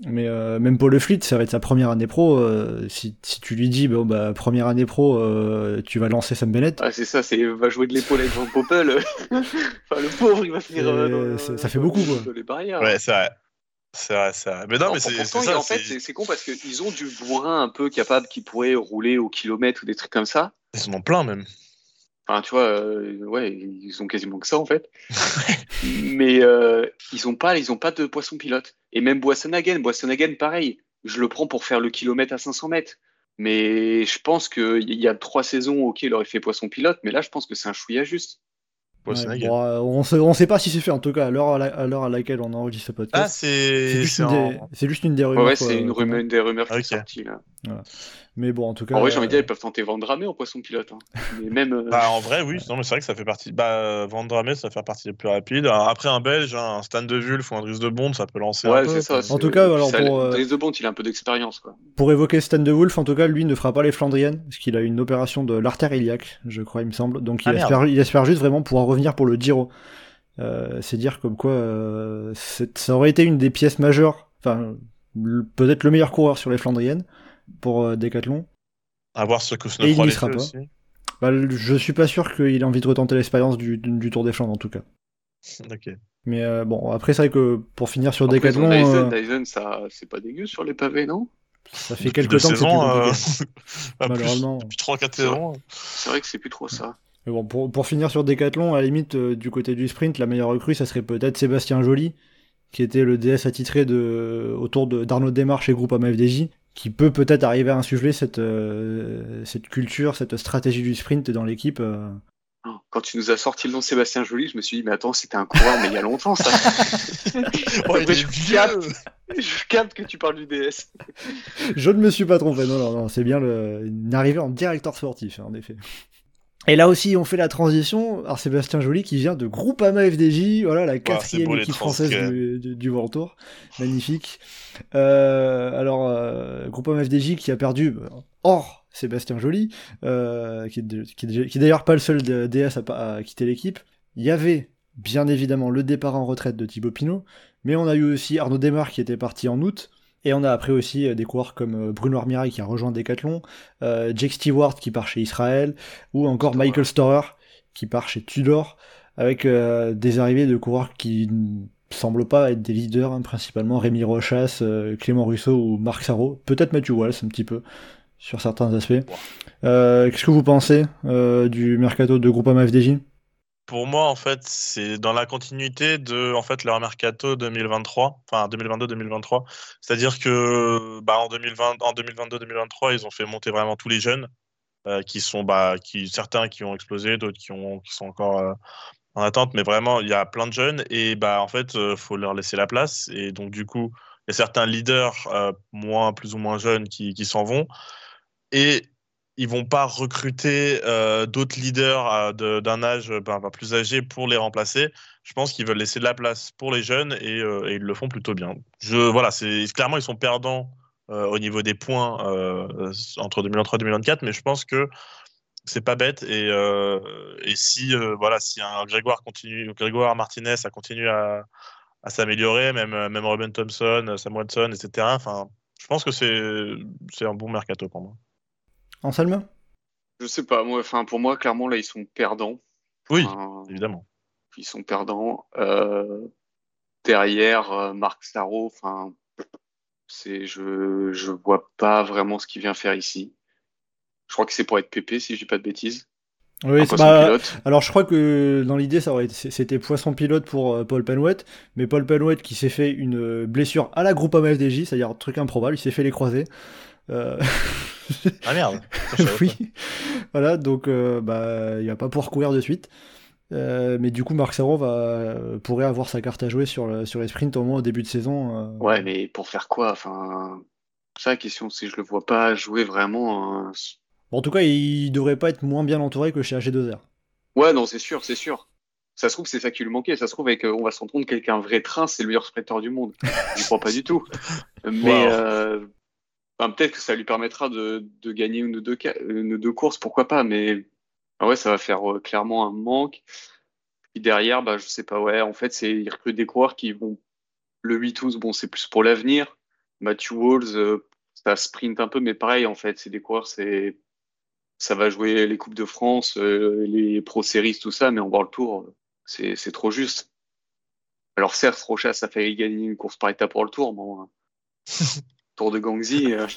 Mais euh, même Paul Le Fleet, ça va être sa première année pro. euh, si, si tu lui dis, bon, bah, première année pro, euh, tu vas lancer Sam Bennett, Ah, c'est ça, c'est va jouer de l'épaule avec Van Poppel. [laughs] enfin, le pauvre, il va finir. euh, dans ça fait beaucoup, quoi. les barrières. Ouais, c'est vrai. C'est vrai, c'est vrai. Mais non, Non, mais c'est ça. en fait, c'est con parce qu'ils ont du bourrin un peu capable qui pourrait rouler au kilomètre ou des trucs comme ça. Ils en ont plein, même. Enfin, tu vois, euh, ouais, ils ont quasiment que ça en fait. [laughs] Mais euh, ils ont pas, ils ont pas de poisson pilote. Et même Boissonhagen, Boissonhagen, pareil. Je le prends pour faire le kilomètre à 500 mètres. Mais je pense qu'il y a trois saisons, ok, il aurait fait poisson pilote, mais là, je pense que c'est un chouïa juste. Ouais, bon, euh, on, sait, on sait pas si c'est fait en tout cas à l'heure à, la- à l'heure à laquelle on enregistre ce Ah, podcast. c'est c'est. juste, une en- des- c'est juste une des Ouais, rumeurs. ouais, c'est une rumeur, une des rumeurs qui est sortie là. Mais bon, en tout cas. En vrai, j'ai envie de dire, euh, ils peuvent tenter Vendramé en poisson pilote. hein. Mais même. euh, Bah, en vrai, oui. Non, mais c'est vrai que ça fait partie. Bah, Vandramé, ça fait partie des plus rapides. Après, un Belge, un Stan de Vulf ou un Dries de Bond, ça peut lancer un ouais, c'est ça. En tout cas, alors, ça- pour, euh, Dries de Bont, il a un peu d'expérience, quoi. Pour évoquer Stan de Wolf, en tout cas, lui ne fera pas les Flandriennes, parce qu'il a une opération de l'artère iliaque, je crois, il me semble. Donc il, Ah, merde. espère, il espère juste vraiment pouvoir revenir pour le Giro. Euh, c'est dire comme quoi euh, ça aurait été une des pièces majeures, enfin peut-être le meilleur coureur sur les Flandriennes pour euh, Decathlon. À voir ce que Et il Snowfall n'y sera pas. aussi. Bah, je suis pas sûr qu'il ait envie de retenter l'expérience du, du Tour des Flandres en tout cas. [laughs] Ok. Mais euh, bon, après c'est vrai que pour finir sur Après, Decathlon, Dyson, euh, Dyson, ça, c'est pas dégueu sur les pavés, non? ça fait Depuis quelques temps que c'est plus saisons, euh, [laughs] Malheureusement. Depuis 3-4 saisons. C'est vrai que c'est plus trop ça. Mais bon, pour, pour finir sur Decathlon, à la limite, euh, du côté du sprint, la meilleure recrue, ça serait peut-être Sébastien Joly, qui était le DS attitré de, autour de- d'Arnaud Desmar chez Groupama FDJ, qui peut peut-être arriver à insuffler cette, euh, cette culture, cette stratégie du sprint dans l'équipe. euh. Quand tu nous as sorti le nom de Sébastien Joly, je me suis dit, mais attends, c'était un coureur, mais il y a longtemps, ça. [laughs] Oh, Après, je, capte, je capte que tu parles du DS. Je ne me suis pas trompé, non, non, non, c'est bien le, une arrivée en directeur sportif, hein, en effet. Et là aussi, on fait la transition. Alors, Sébastien Joly qui vient de Groupama FDJ, voilà, la quatrième équipe française du, du, du World Tour. Magnifique. Euh, alors, euh, Groupama FDJ qui a perdu, euh, hors Sébastien Joly, euh, qui est, d'ailleurs pas le seul DS à, à quitter l'équipe. Il y avait, bien évidemment, le départ en retraite de Thibaut Pinot, mais on a eu aussi Arnaud Desmar qui était parti en août. Et on a après aussi euh, des coureurs comme euh, Bruno Armirail qui a rejoint Decathlon, euh, Jake Stewart qui part chez Israël, ou encore. Michael Storer qui part chez Tudor, avec euh, des arrivées de coureurs qui ne semblent pas être des leaders, hein, principalement Rémi Rochas, euh, Clément Russo ou Marc Sarro, peut-être Matthew Walls un petit peu, sur certains aspects. Qu'est-ce que vous pensez du mercato de Groupama FDJ Pour moi, en fait, c'est dans la continuité de en fait, leur mercato 2023, enfin 2022-2023. C'est-à-dire que bah, en, 2020, en 2022-2023, ils ont fait monter vraiment tous les jeunes, euh, qui sont bah, qui, certains qui ont explosé, d'autres qui, ont, qui sont encore euh, en attente. Mais vraiment, il y a plein de jeunes et bah, en fait, il faut leur laisser la place. Et donc, du coup, il y a certains leaders euh, moins, plus ou moins jeunes qui, qui s'en vont. Et ils vont pas recruter euh, d'autres leaders euh, d'un âge ben, plus âgé pour les remplacer. Je pense qu'ils veulent laisser de la place pour les jeunes et, ils le font plutôt bien. Je, voilà, clairement ils sont perdants au niveau des points entre 2023 et 2024, mais je pense que c'est pas bête et, et si voilà si un Grégoire continue Grégoire Martinez a continué à, à s'améliorer même même Robin Thompson Sam Watson etc je pense que c'est un bon mercato pour moi Anselme? Je sais pas, moi, enfin, pour moi, clairement, là, ils sont perdants. oui Enfin, évidemment ils sont perdants. Euh, derrière, euh, Marc Sarro, enfin, c'est, je, je vois pas vraiment ce qu'il vient faire ici. Je crois que c'est pour être PP, si je dis pas de bêtises. Oui, c'est- poisson bah, pilote. alors je crois que dans l'idée ça aurait été- c'était poisson pilote pour euh, Paul Penwet, mais Paul Penwet qui s'est fait une blessure à la Groupama FDJ, c'est-à-dire un truc improbable, il s'est fait les croisés. Euh, [laughs] ah merde [laughs] oui, voilà, donc euh, bah, il va pas pouvoir courir de suite. Euh, mais du coup, Marc Sarro va, euh, pourrait avoir sa carte à jouer sur, le- sur les sprints au moins au début de saison. euh. Ouais, mais pour faire quoi? Enfin, ça, la question, c'est je le vois pas jouer vraiment. Bon, en tout cas, il devrait pas être moins bien entouré que chez AG2R. Ouais, non, c'est sûr, c'est sûr. Ça se trouve, c'est ça qui lui manquait. Ça se trouve, avec, euh, on va se rendre compte qu'avec un vrai train, c'est le meilleur sprinter du monde. Je crois pas du tout. [laughs] Mais Wow. euh, enfin, peut-être que ça lui permettra de, de gagner une ou deux, une deux courses, pourquoi pas. Mais ah ouais, ça va faire euh, clairement un manque. Puis derrière, bah, je sais pas, ouais, en fait, c'est ils recrutent des coureurs qui vont. Le 8-12, bon, c'est plus pour l'avenir. Matthew Walls, euh, ça sprint un peu, mais pareil, en fait, c'est des coureurs, c'est ça va jouer les Coupes de France, euh, les Pro Series, tout ça, mais en World Tour, euh, c'est trop juste. Alors certes, Rochas, ça fait gagner une course par étape pour le Tour, bon, euh, [laughs] Tour de Gangxi, euh,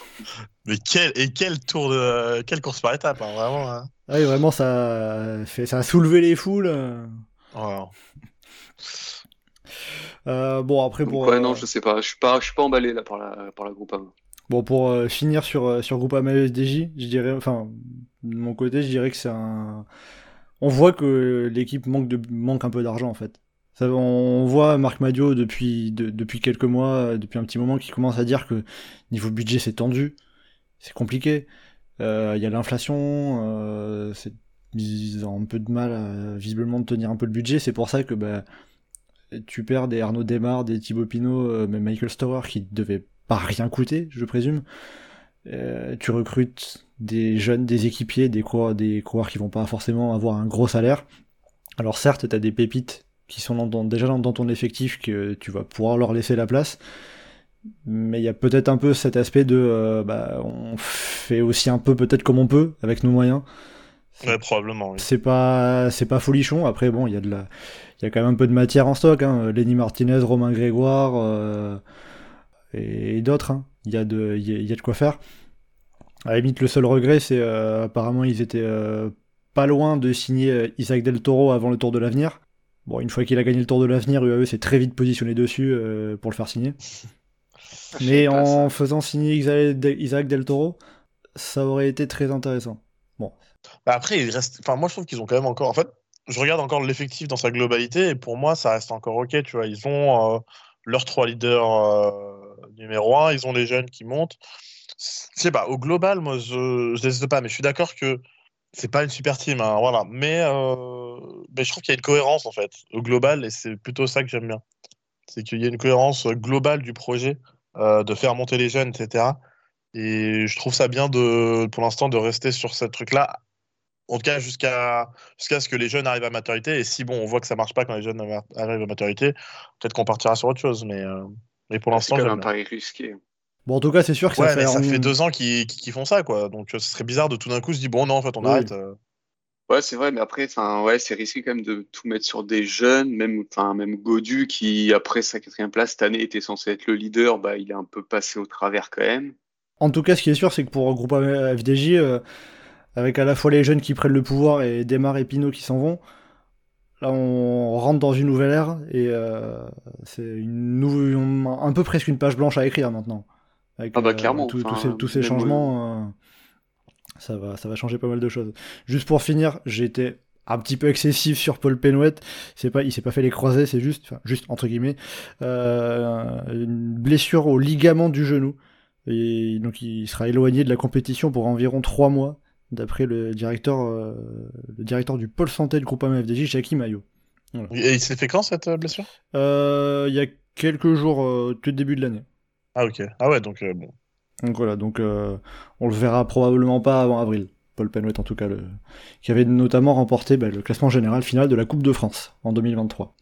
Mais quel, et quel tour de. Quelle course par étape, hein, vraiment. hein. Ah oui, vraiment, ça, fait, ça a soulevé les foules. euh. Oh. Euh, bon, après, donc pour, ouais, euh, non, je sais pas, je suis pas, je suis pas emballé là par la, par la Groupama. Bon, pour euh, finir sur, sur Groupama FDJ, je dirais, enfin, de mon côté, je dirais que c'est un. On voit que l'équipe manque, de, manque un peu d'argent en fait. On voit Marc Madio depuis, de- depuis quelques mois, euh, depuis un petit moment, qui commence à dire que niveau budget c'est tendu, c'est compliqué. Euh, Il y a l'inflation, euh, ils ont un peu de mal à, visiblement de tenir un peu le budget. C'est pour ça que bah, tu perds des Arnaud Desmar, des Thibaut Pinot, euh, même Michael Storer qui devaient pas rien coûter, je présume. Euh, tu recrutes des jeunes, des équipiers, des coureurs, des coureurs qui vont pas forcément avoir un gros salaire. Alors certes, tu as des pépites qui sont dans déjà dans, ton effectif que tu vas pouvoir leur laisser la place. Mais il y a peut-être un peu cet aspect de euh, bah, on fait aussi un peu peut-être comme on peut avec nos moyens. Ouais, probablement. oui. C'est pas c'est pas folichon. Après bon, il y a de la il y a quand même un peu de matière en stock. Hein. Lenny Martinez, Romain Grégoire euh, et, et d'autres. hein. Il y a de il y a, il y a de quoi faire. À la limite, le seul regret, c'est euh, apparemment ils étaient euh, pas loin de signer Isaac Del Toro avant le Tour de l'avenir. Bon, une fois qu'il a gagné le Tour de l'avenir, UAE s'est très vite positionné dessus euh, pour le faire signer. [laughs] Mais en ça. faisant signer Isaac Del- Toro, ça aurait été très intéressant. Bah, après, il reste. Enfin, moi, je trouve qu'ils ont quand même encore. En fait, je regarde encore l'effectif dans sa globalité et pour moi, ça reste encore ok. Tu vois, ils ont euh, leurs trois leaders euh, numéro un, ils ont les jeunes qui montent. Je sais pas. Au global, moi, je déteste pas, mais je suis d'accord que c'est pas une super team, hein, voilà. Mais, euh, mais je trouve qu'il y a une cohérence en fait au global et c'est plutôt ça que j'aime bien. C'est qu'il y a une cohérence globale du projet, euh, de faire monter les jeunes, etc. Et je trouve ça bien de, pour l'instant de rester sur ce truc-là. En tout cas, jusqu'à jusqu'à ce que les jeunes arrivent à maturité. Et si bon, on voit que ça marche pas quand les jeunes arrivent à maturité, peut-être qu'on partira sur autre chose. Mais, euh, mais pour l'instant, C'est quand même un pari risqué. Bon, en tout cas, c'est sûr que ça fait. mais ça un- fait deux ans qu'ils qu'ils font ça, quoi. Donc, ce serait bizarre de tout d'un coup se dire bon, non, en fait, on Oui. arrête. euh. Ouais, c'est vrai, mais après, ouais, c'est risqué quand même de tout mettre sur des jeunes, même, même Godu qui, après sa quatrième place cette année, était censé être le leader, bah, il est un peu passé au travers quand même. En tout cas, ce qui est sûr, c'est que pour Groupama FDJ, euh, avec à la fois les jeunes qui prennent le pouvoir et Desmar et Pinot qui s'en vont, là, on rentre dans une nouvelle ère et euh, c'est une nouvelle, un peu presque une page blanche à écrire maintenant. Avec, Ah bah, euh, clairement, tous- ces, tous ces même, changements, euh, ça va, ça va changer pas mal de choses. Juste pour finir, j'ai été un petit peu excessif sur Paul Penouette. C'est pas, il s'est pas fait les croisés, c'est juste, enfin, juste entre guillemets, euh, une blessure au ligament du genou. Et donc il sera éloigné de la compétition pour environ trois mois, d'après le directeur, euh, le directeur du pôle santé du groupe FDJ, Jackie Maillot. Et il s'est fait quand cette euh, blessure? Euh, il y a quelques jours, euh, tout début de l'année. Ah, ok. Ah, ouais, donc euh, bon. Donc voilà, donc euh, on le verra probablement pas avant avril. Paul Penouette en tout cas, qui avait notamment remporté bah, le classement général final de la Coupe de France en 2023.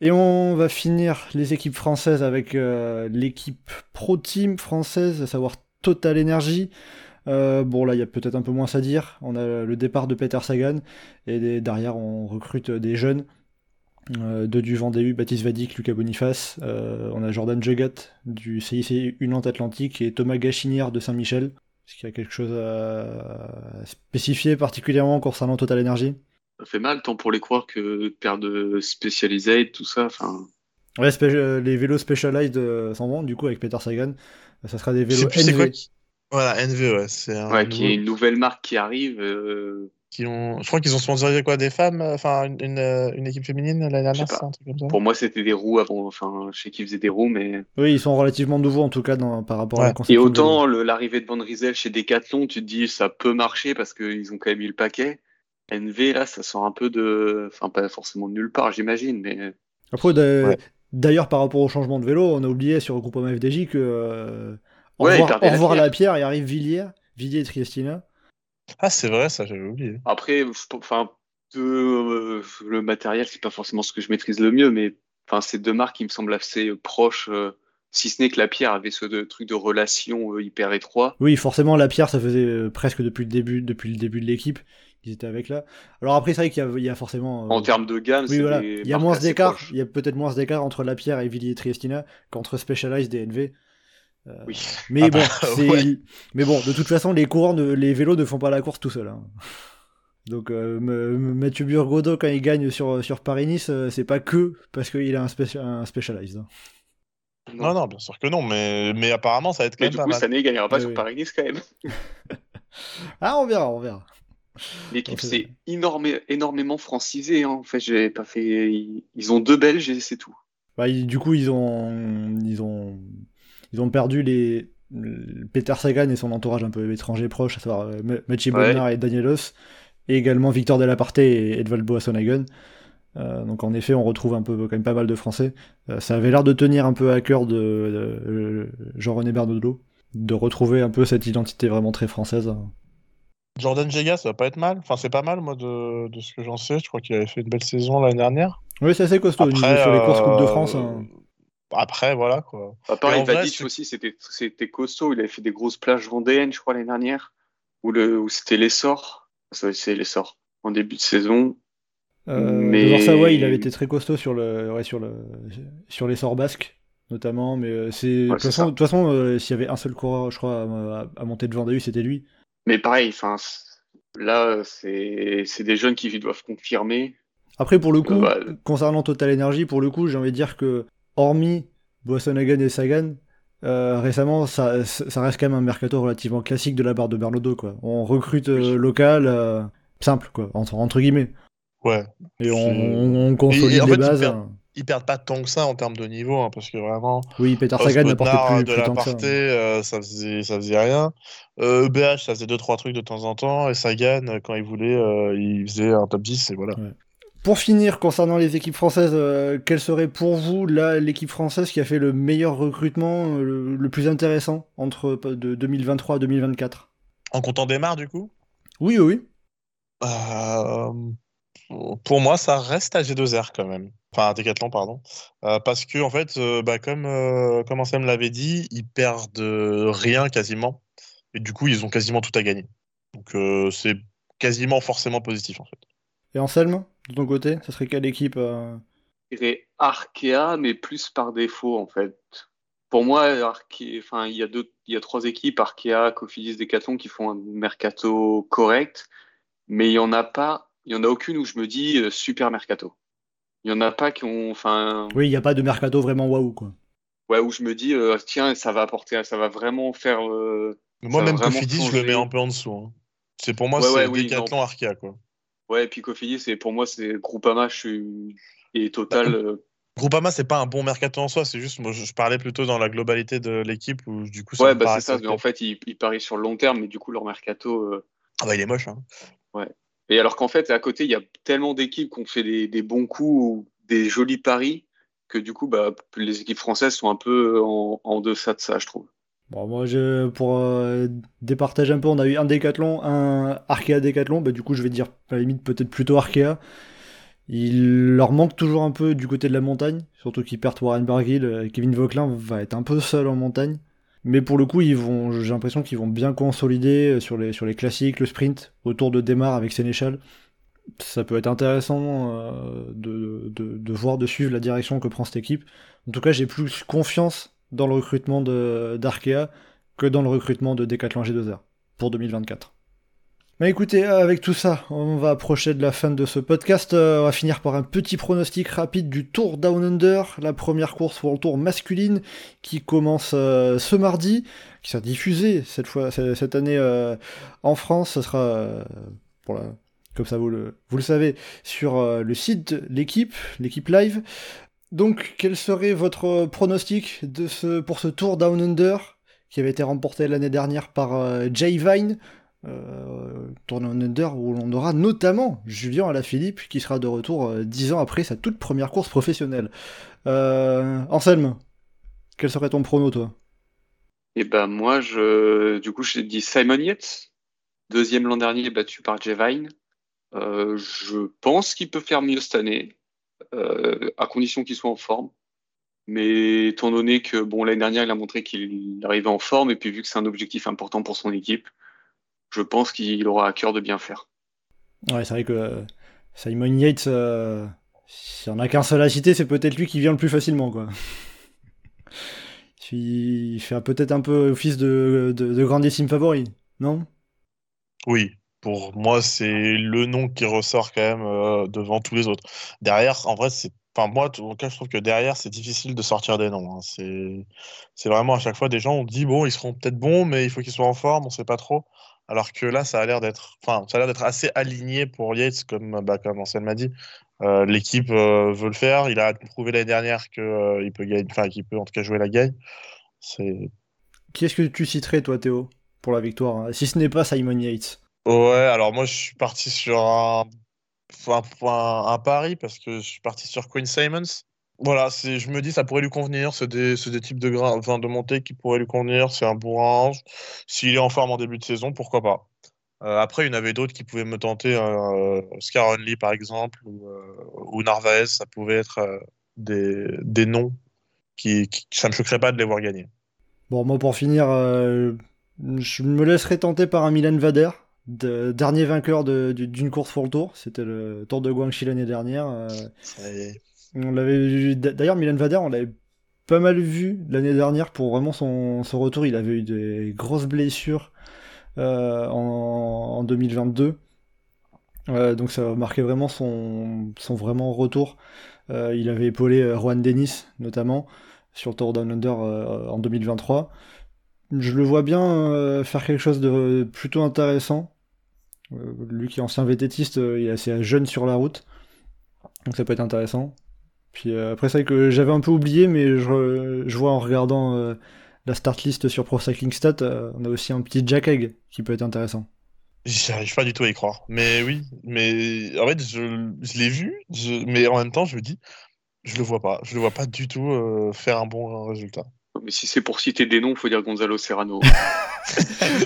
Et on va finir les équipes françaises avec euh, l'équipe Pro Team française, à savoir Total Energy. Bon là il y a peut-être un peu moins à dire. On a le départ de Peter Sagan et derrière on recrute des jeunes. Euh, deux du Vendée U, Baptiste Vadik, Lucas Boniface. Euh, on a Jordan Jugat du CIC Unante Atlantique et Thomas Gachinière de Saint-Michel. Est-ce qu'il y a quelque chose à spécifier particulièrement concernant Total Energy? Ça fait mal, tant pour les croire que de perdre de Specialized, tout ça, enfin, Ouais, les vélos Specialized euh, s'en vont, du coup, avec Peter Sagan. Euh, Ça sera des vélos plus c'est quoi NV. qui- Voilà, NV, ouais. C'est un ouais, qui est une nouvelle marque qui arrive, euh, qui ont... Je crois qu'ils ont sponsorisé quoi Des femmes euh, Enfin, une, une, euh, une équipe féminine l'année dernière, un truc comme ça pour moi, c'était des roues avant, enfin, je sais qu'ils faisaient des roues, mais. Oui, ils sont relativement nouveaux, en tout cas, dans- par rapport à la Et de autant l'arrivée de Van Riesel chez Decathlon, tu te dis ça peut marcher parce qu'ils ont quand même eu le paquet. NV, là, ça sort un peu de. Enfin, pas forcément de nulle part, j'imagine, mais. Après, Ouais. d'ailleurs, par rapport au changement de vélo, on a oublié sur le groupe FDJ que. euh, au Ouais, revoir, il au revoir la la pierre, et arrive Villiers, Villiers et Triestina. Ah, c'est vrai, ça, j'avais oublié. Après, enfin, euh, le matériel, c'est pas forcément ce que je maîtrise le mieux, mais enfin, c'est deux marques qui me semblent assez euh, proches, euh, si ce n'est que la pierre avait ce de- truc de relation euh, hyper étroit. Oui, forcément, la pierre, ça faisait euh, presque depuis le début, depuis le début de l'équipe qu'ils étaient avec là. Alors après, c'est vrai qu'il y a, il y a forcément. euh, En termes de gamme, Oui, c'est voilà. des Il y a moins d'écart. Il y a peut-être moins d'écart entre la pierre et Villiers et Triestina qu'entre Specialized et NV. Euh, Oui. Mais Ah bon, bah, [laughs] ouais. mais bon, de toute façon, les coureurs, ne- les vélos ne font pas la course tout seuls. hein. Donc euh, Mathieu Burgodo, quand il gagne sur, sur Paris-Nice, euh, c'est pas que parce qu'il a un, un Specialized. hein. Non, non, bien sûr que non, mais, mais apparemment, ça va être quand Mais même du pas coup, mal. cette année, il gagnera pas sur oui. Paris-Nice quand même. [laughs] Ah, on verra, on verra. L'équipe s'est énorme- énormément francisée. hein. En fait, j'ai pas fait. Ils ils ont deux Belges et c'est tout. Bah, ils- du coup, ils ont, ils ont, ils ont perdu les le- Peter Sagan et son entourage un peu étranger proche, à savoir euh, Ma- Mathieu Ouais. Et Danielos, et également Victor Delaporte et Edvald Boasson-Hagen. Euh, donc en effet, on retrouve un peu quand même pas mal de Français. Euh, ça avait l'air de tenir un peu à cœur de, de- euh, Jean-René Bernodello, de retrouver un peu cette identité vraiment très française. Jordan Jega, ça va pas être mal. Enfin, c'est pas mal, moi, de, de ce que j'en sais. Je crois qu'il avait fait une belle saison l'année dernière. Oui, c'est assez costaud au niveau Après, sur les courses Coupe de euh, France. hein. Après, voilà, quoi. Vrai, Vatic c'est- aussi, c'était c'était costaud. Il avait fait des grosses plages vendéennes, je crois, l'année dernière. Où, le, où c'était l'essor. Ça, C'est l'essor. En début de saison. Euh, Mais- il avait été très costaud sur le, ouais, sur le, sur les sorts basques, notamment. Mais euh, c'est, de toute façon, de façon, euh, s'il y avait un seul coureur, je crois, à, à- à monter devant Dahu, c'était lui. Mais pareil, enfin, là, c'est c'est des jeunes qui doivent confirmer. Après, pour le coup, bah, concernant Total Energy, pour le coup, j'ai envie de dire que, hormis Boasson-Hagen et Sagan, euh, récemment, ça, ça reste quand même un mercato relativement classique de la barre de Bernodeau, quoi. On recrute euh, local, euh, simple, quoi, entre, entre guillemets. Ouais. Et on, on- on consolide les fait, bases. perd- hein. ils perdent pas tant que ça en termes de niveau, hein, parce que vraiment. Oui, Peter Sagan n'apporte plus, de plus la tant que ça. euh, ça, faisait, ça faisait rien. EBH, ça faisait 2-3 trucs de temps en temps, et Sagan, euh, quand il voulait, euh, il faisait un top 10, et voilà. Ouais. Pour finir, concernant les équipes françaises, euh, quelle serait pour vous l'équipe française qui a fait le meilleur recrutement, euh, le, le plus intéressant entre euh, de 2023 à 2024 En comptant Desmar, du coup? Oui, oui. Euh, pour moi, ça reste à G2R quand même. Enfin, à Decathlon, pardon. Euh, parce que, en fait, bah, comme, comme Ansem l'avait dit, ils perdent rien quasiment. Et du coup, ils ont quasiment tout à gagner. Donc, c'est quasiment forcément positif, en fait. Et Anselme, de ton côté, ça serait quelle équipe euh Je dirais Arkea, mais plus par défaut, en fait. Pour moi, Arkea, enfin, il y a deux, il y a trois équipes, Arkea, Cofidis, Decathlon, qui font un mercato correct, mais il y en a pas, il y en a aucune où je me dis euh, super mercato. Il y en a pas qui ont, enfin, Oui, il n'y a pas de mercato vraiment waouh, quoi. ouais, où je me dis, euh, tiens, ça va apporter, ça va vraiment faire. euh, Moi, même Cofidis, je le mets un peu en dessous. hein. C'est pour moi, Ouais, c'est ouais, oui, Decathlon Arkea, quoi. Ouais, et puis Cofidis, c'est pour moi, c'est Groupama, je suis et Total. Bah, euh, Groupama, c'est pas un bon mercato en soi, c'est juste, moi, je, parlais plutôt dans la globalité de l'équipe où, du coup, ça ouais, bah c'est ça. Mais en fait, ils, ils parient sur le long terme, mais du coup, leur mercato. euh, Ah bah, il est moche, hein. Et alors qu'en fait, à côté, il y a tellement d'équipes qui ont fait des, des bons coups ou des jolis paris que du coup, bah, les équipes françaises sont un peu en, en deçà de ça, je trouve. Bon, moi, je, pour euh, départager un peu, on a eu un Décathlon, un Arkea Décathlon. Bah, du coup, je vais dire, à la limite, peut-être plutôt Arkea. Il leur manque toujours un peu du côté de la montagne, surtout qu'ils perdent Warren Barguil. euh, Kevin Vauquelin va être un peu seul en montagne. Mais pour le coup, ils vont, j'ai l'impression qu'ils vont bien consolider euh, sur les, classiques, le sprint, autour de Démarre avec Sénéchal. Ça peut être intéressant de voir, de suivre la direction que prend cette équipe. En tout cas, j'ai plus confiance dans le recrutement d'Arkea que dans le recrutement de Decathlon G2R pour 2024. Mais écoutez, avec tout ça, on va approcher de la fin de ce podcast. Euh, on va finir par un petit pronostic rapide du Tour Down Under, la première course pour le Tour masculine qui commence euh, ce mardi, qui sera diffusée cette fois cette année euh, en France. Ce sera pour la, comme ça vous le, vous le savez sur le site l'équipe, l'équipe live. Donc, quel serait votre pronostic pour ce Tour Down Under qui avait été remporté l'année dernière par euh, Jay Vine euh, Tour Down Under où l'on aura notamment Julien Alaphilippe qui sera de retour euh, dix ans après sa toute première course professionnelle. Euh, Anselme, quel serait ton prono, toi? Et ben moi, je, du coup, je dis Simon Yates, deuxième l'an dernier, battu par Jevine. Euh, je pense qu'il peut faire mieux cette année, euh, à condition qu'il soit en forme. Mais étant donné que bon l'année dernière, il a montré qu'il arrivait en forme, et puis vu que c'est un objectif important pour son équipe, je pense qu'il aura à cœur de bien faire. Ouais, c'est vrai que euh, Simon Yates, euh, s'il n'y en a qu'un seul à citer, c'est peut-être lui qui vient le plus facilement, quoi. [laughs] Il fait peut-être un peu office de, de, de grandissime favori, non? Oui, pour moi, c'est le nom qui ressort quand même euh, devant tous les autres. Derrière, en vrai, c'est. Enfin, moi, en tout cas, je trouve que derrière, c'est difficile de sortir des noms. hein. C'est... vraiment à chaque fois des gens, on dit, bon, ils seront peut-être bons, mais il faut qu'ils soient en forme, on sait pas trop. Alors que là, ça a l'air d'être, enfin, assez aligné pour Yates, comme, bah, comme Ansel m'a dit. Euh, l'équipe euh, veut le faire. Il a prouvé l'année dernière qu'il il peut gagner, enfin, qu'il peut en tout cas jouer la gagne. Qui est-ce que tu citerais, toi, Théo, pour la victoire hein? Si ce n'est pas Simon Yates. Ouais, alors moi je suis parti sur un, un, un, un pari parce que je suis parti sur Queen Simons. Voilà, je me dis ça pourrait lui convenir, c'est des, des types de, grains, de montée qui pourraient lui convenir, c'est un bourrin. S'il est en forme en début de saison, pourquoi pas. Euh, après, il y en avait d'autres qui pouvaient me tenter, euh, Oscar Onley par exemple, ou, euh, Narvaez, ça pouvait être euh, des, des noms qui, qui, ça me choquerait pas de les voir gagner. Bon, moi pour finir, euh, je me laisserai tenter par un Milan Vader, de, dernier vainqueur de- de- d'une course pour le Tour. C'était le Tour de Guangxi l'année dernière. euh, on l'avait D'ailleurs, Milan Vader, on l'avait pas mal vu l'année dernière pour vraiment son, son retour. Il avait eu des grosses blessures euh, en, en 2022. Euh, donc ça marquait vraiment son, son vraiment retour. Il avait épaulé Juan Dennis notamment sur le Tour Down Under en 2023. Je le vois bien euh, faire quelque chose de plutôt intéressant. Euh, lui qui est ancien vététiste, euh, il est assez jeune sur la route. Donc ça peut être intéressant. Puis euh, après, vrai que j'avais un peu oublié, mais je, je vois en regardant euh, la start list sur Pro Cycling Stat, on a aussi un petit Jack Egg qui peut être intéressant. J'arrive pas du tout à y croire. Mais oui, mais en fait, je, je l'ai vu, mais en même temps, je me dis, je le vois pas. Je le vois pas du tout faire un bon résultat. Mais si c'est pour citer des noms, il faut dire Gonzalo Serrano. [laughs]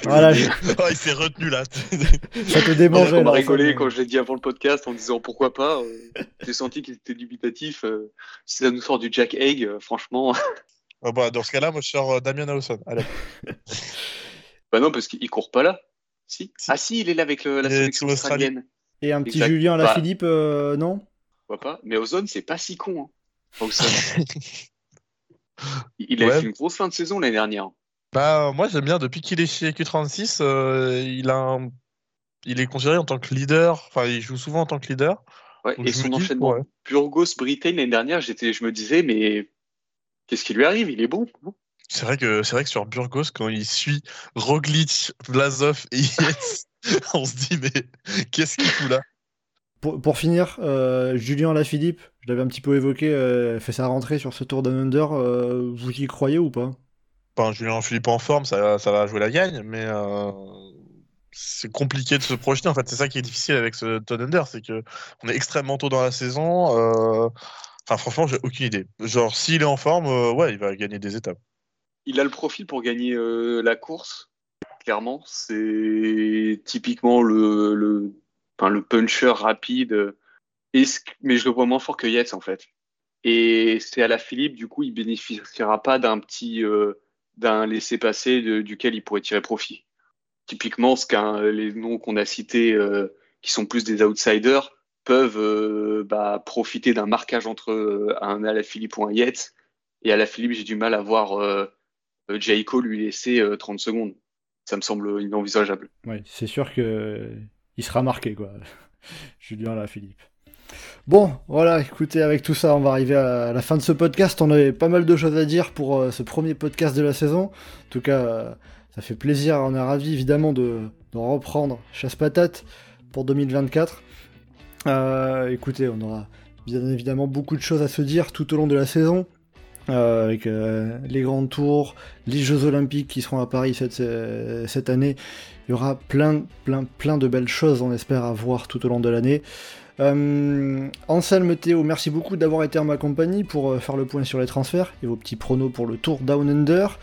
Voilà, je- Oh, il s'est retenu là. ça te On démangeait. m'a là, rigolé quand je l'ai dit avant le podcast en disant pourquoi pas. euh, J'ai senti qu'il était dubitatif. euh, si ça nous sort du Jack Egg, euh, franchement. Oh, bah, dans ce cas-là, moi je sors euh, Damien Lawson. Allez. bah non, parce qu'il court pas là. Si. Si. Ah si, il est là avec le- la sélection australienne. Et un petit Exact. Julien à la Bah. Philippe, euh, non? Pourquoi pas Mais Ozone, c'est pas si con. Hein. Ozone. [laughs] il a Ouais. fait une grosse fin de saison l'année dernière. Bah, moi j'aime bien, depuis qu'il est chez Q36, euh, il, a un- il est considéré en tant que leader, enfin il joue souvent en tant que leader. Ouais, et son enchaînement ouais. Burgos Britain l'année dernière, j'étais, je me disais, mais qu'est-ce qui lui arrive? Il est bon. C'est vrai que c'est vrai que sur Burgos, quand il suit Roglic, Vlasov et Yates, [laughs] on se dit mais qu'est-ce qu'il fout là? Pour, pour finir, euh, Julien Lafilippe, je l'avais un petit peu évoqué, euh, fait sa rentrée sur ce Tour Down Under. euh, vous y croyez ou pas? Enfin, Julien Philippe en forme, ça, ça va jouer la gagne, mais euh, c'est compliqué de se projeter. En fait, c'est ça qui est difficile avec ce Todd Under, c'est que on est extrêmement tôt dans la saison. euh, Enfin, franchement, j'ai aucune idée. Genre, s'il est en forme, euh, ouais, il va gagner des étapes. Il a le profil pour gagner euh, la course. Clairement, c'est typiquement le, le, enfin, le puncher rapide. Ce- mais je le vois moins fort que Yates en fait. Et c'est à la Philippe, du coup, il bénéficiera pas d'un petit, euh, d'un laisser-passer de- duquel il pourrait tirer profit. Typiquement, ce qu'un, les noms qu'on a cités, euh, qui sont plus des outsiders, peuvent euh, bah, profiter d'un marquage entre euh, un Alaphilippe ou un Yates. Et Alaphilippe, j'ai du mal à voir euh, euh, Jayco lui laisser euh, 30 secondes. Ça me semble inenvisageable. Oui, c'est sûr que il sera marqué, quoi. [laughs] Julien Lafilippe. Bon, voilà, écoutez, avec tout ça, on va arriver à la fin de ce podcast. On avait pas mal de choses à dire pour euh, ce premier podcast de la saison. En tout cas, euh, ça fait plaisir, on est ravis évidemment de, reprendre Chasse Patate pour 2024. Euh, écoutez, on aura bien évidemment beaucoup de choses à se dire tout au long de la saison. avec les grands tours, les Jeux Olympiques qui seront à Paris cette année. Il y aura plein, plein, plein de belles choses, on espère, à voir tout au long de l'année. Euh, Anselme Théo, merci beaucoup d'avoir été en ma compagnie pour euh, faire le point sur les transferts et vos petits pronos pour le Tour Down Under.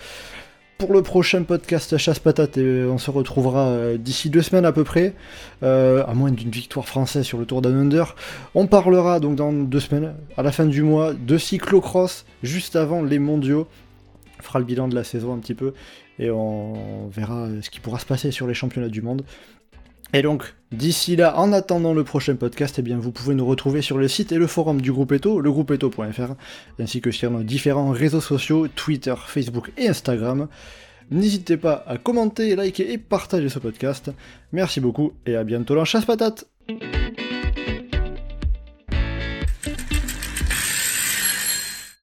Pour le prochain podcast Chasse Patate, euh, on se retrouvera d'ici deux semaines à peu près, à moins d'une victoire française sur le Tour Down Under. On parlera donc dans deux semaines, à la fin du mois, de cyclocross, juste avant les mondiaux. Fera le bilan de la saison un petit peu et on verra ce qui pourra se passer sur les championnats du monde. Et donc, d'ici là, en attendant le prochain podcast, eh bien, vous pouvez nous retrouver sur le site et le forum du groupe Eto, legroupeeto.fr, ainsi que sur nos différents réseaux sociaux, Twitter, Facebook et Instagram. N'hésitez pas à commenter, liker et partager ce podcast. Merci beaucoup et à bientôt dans Chasse Patate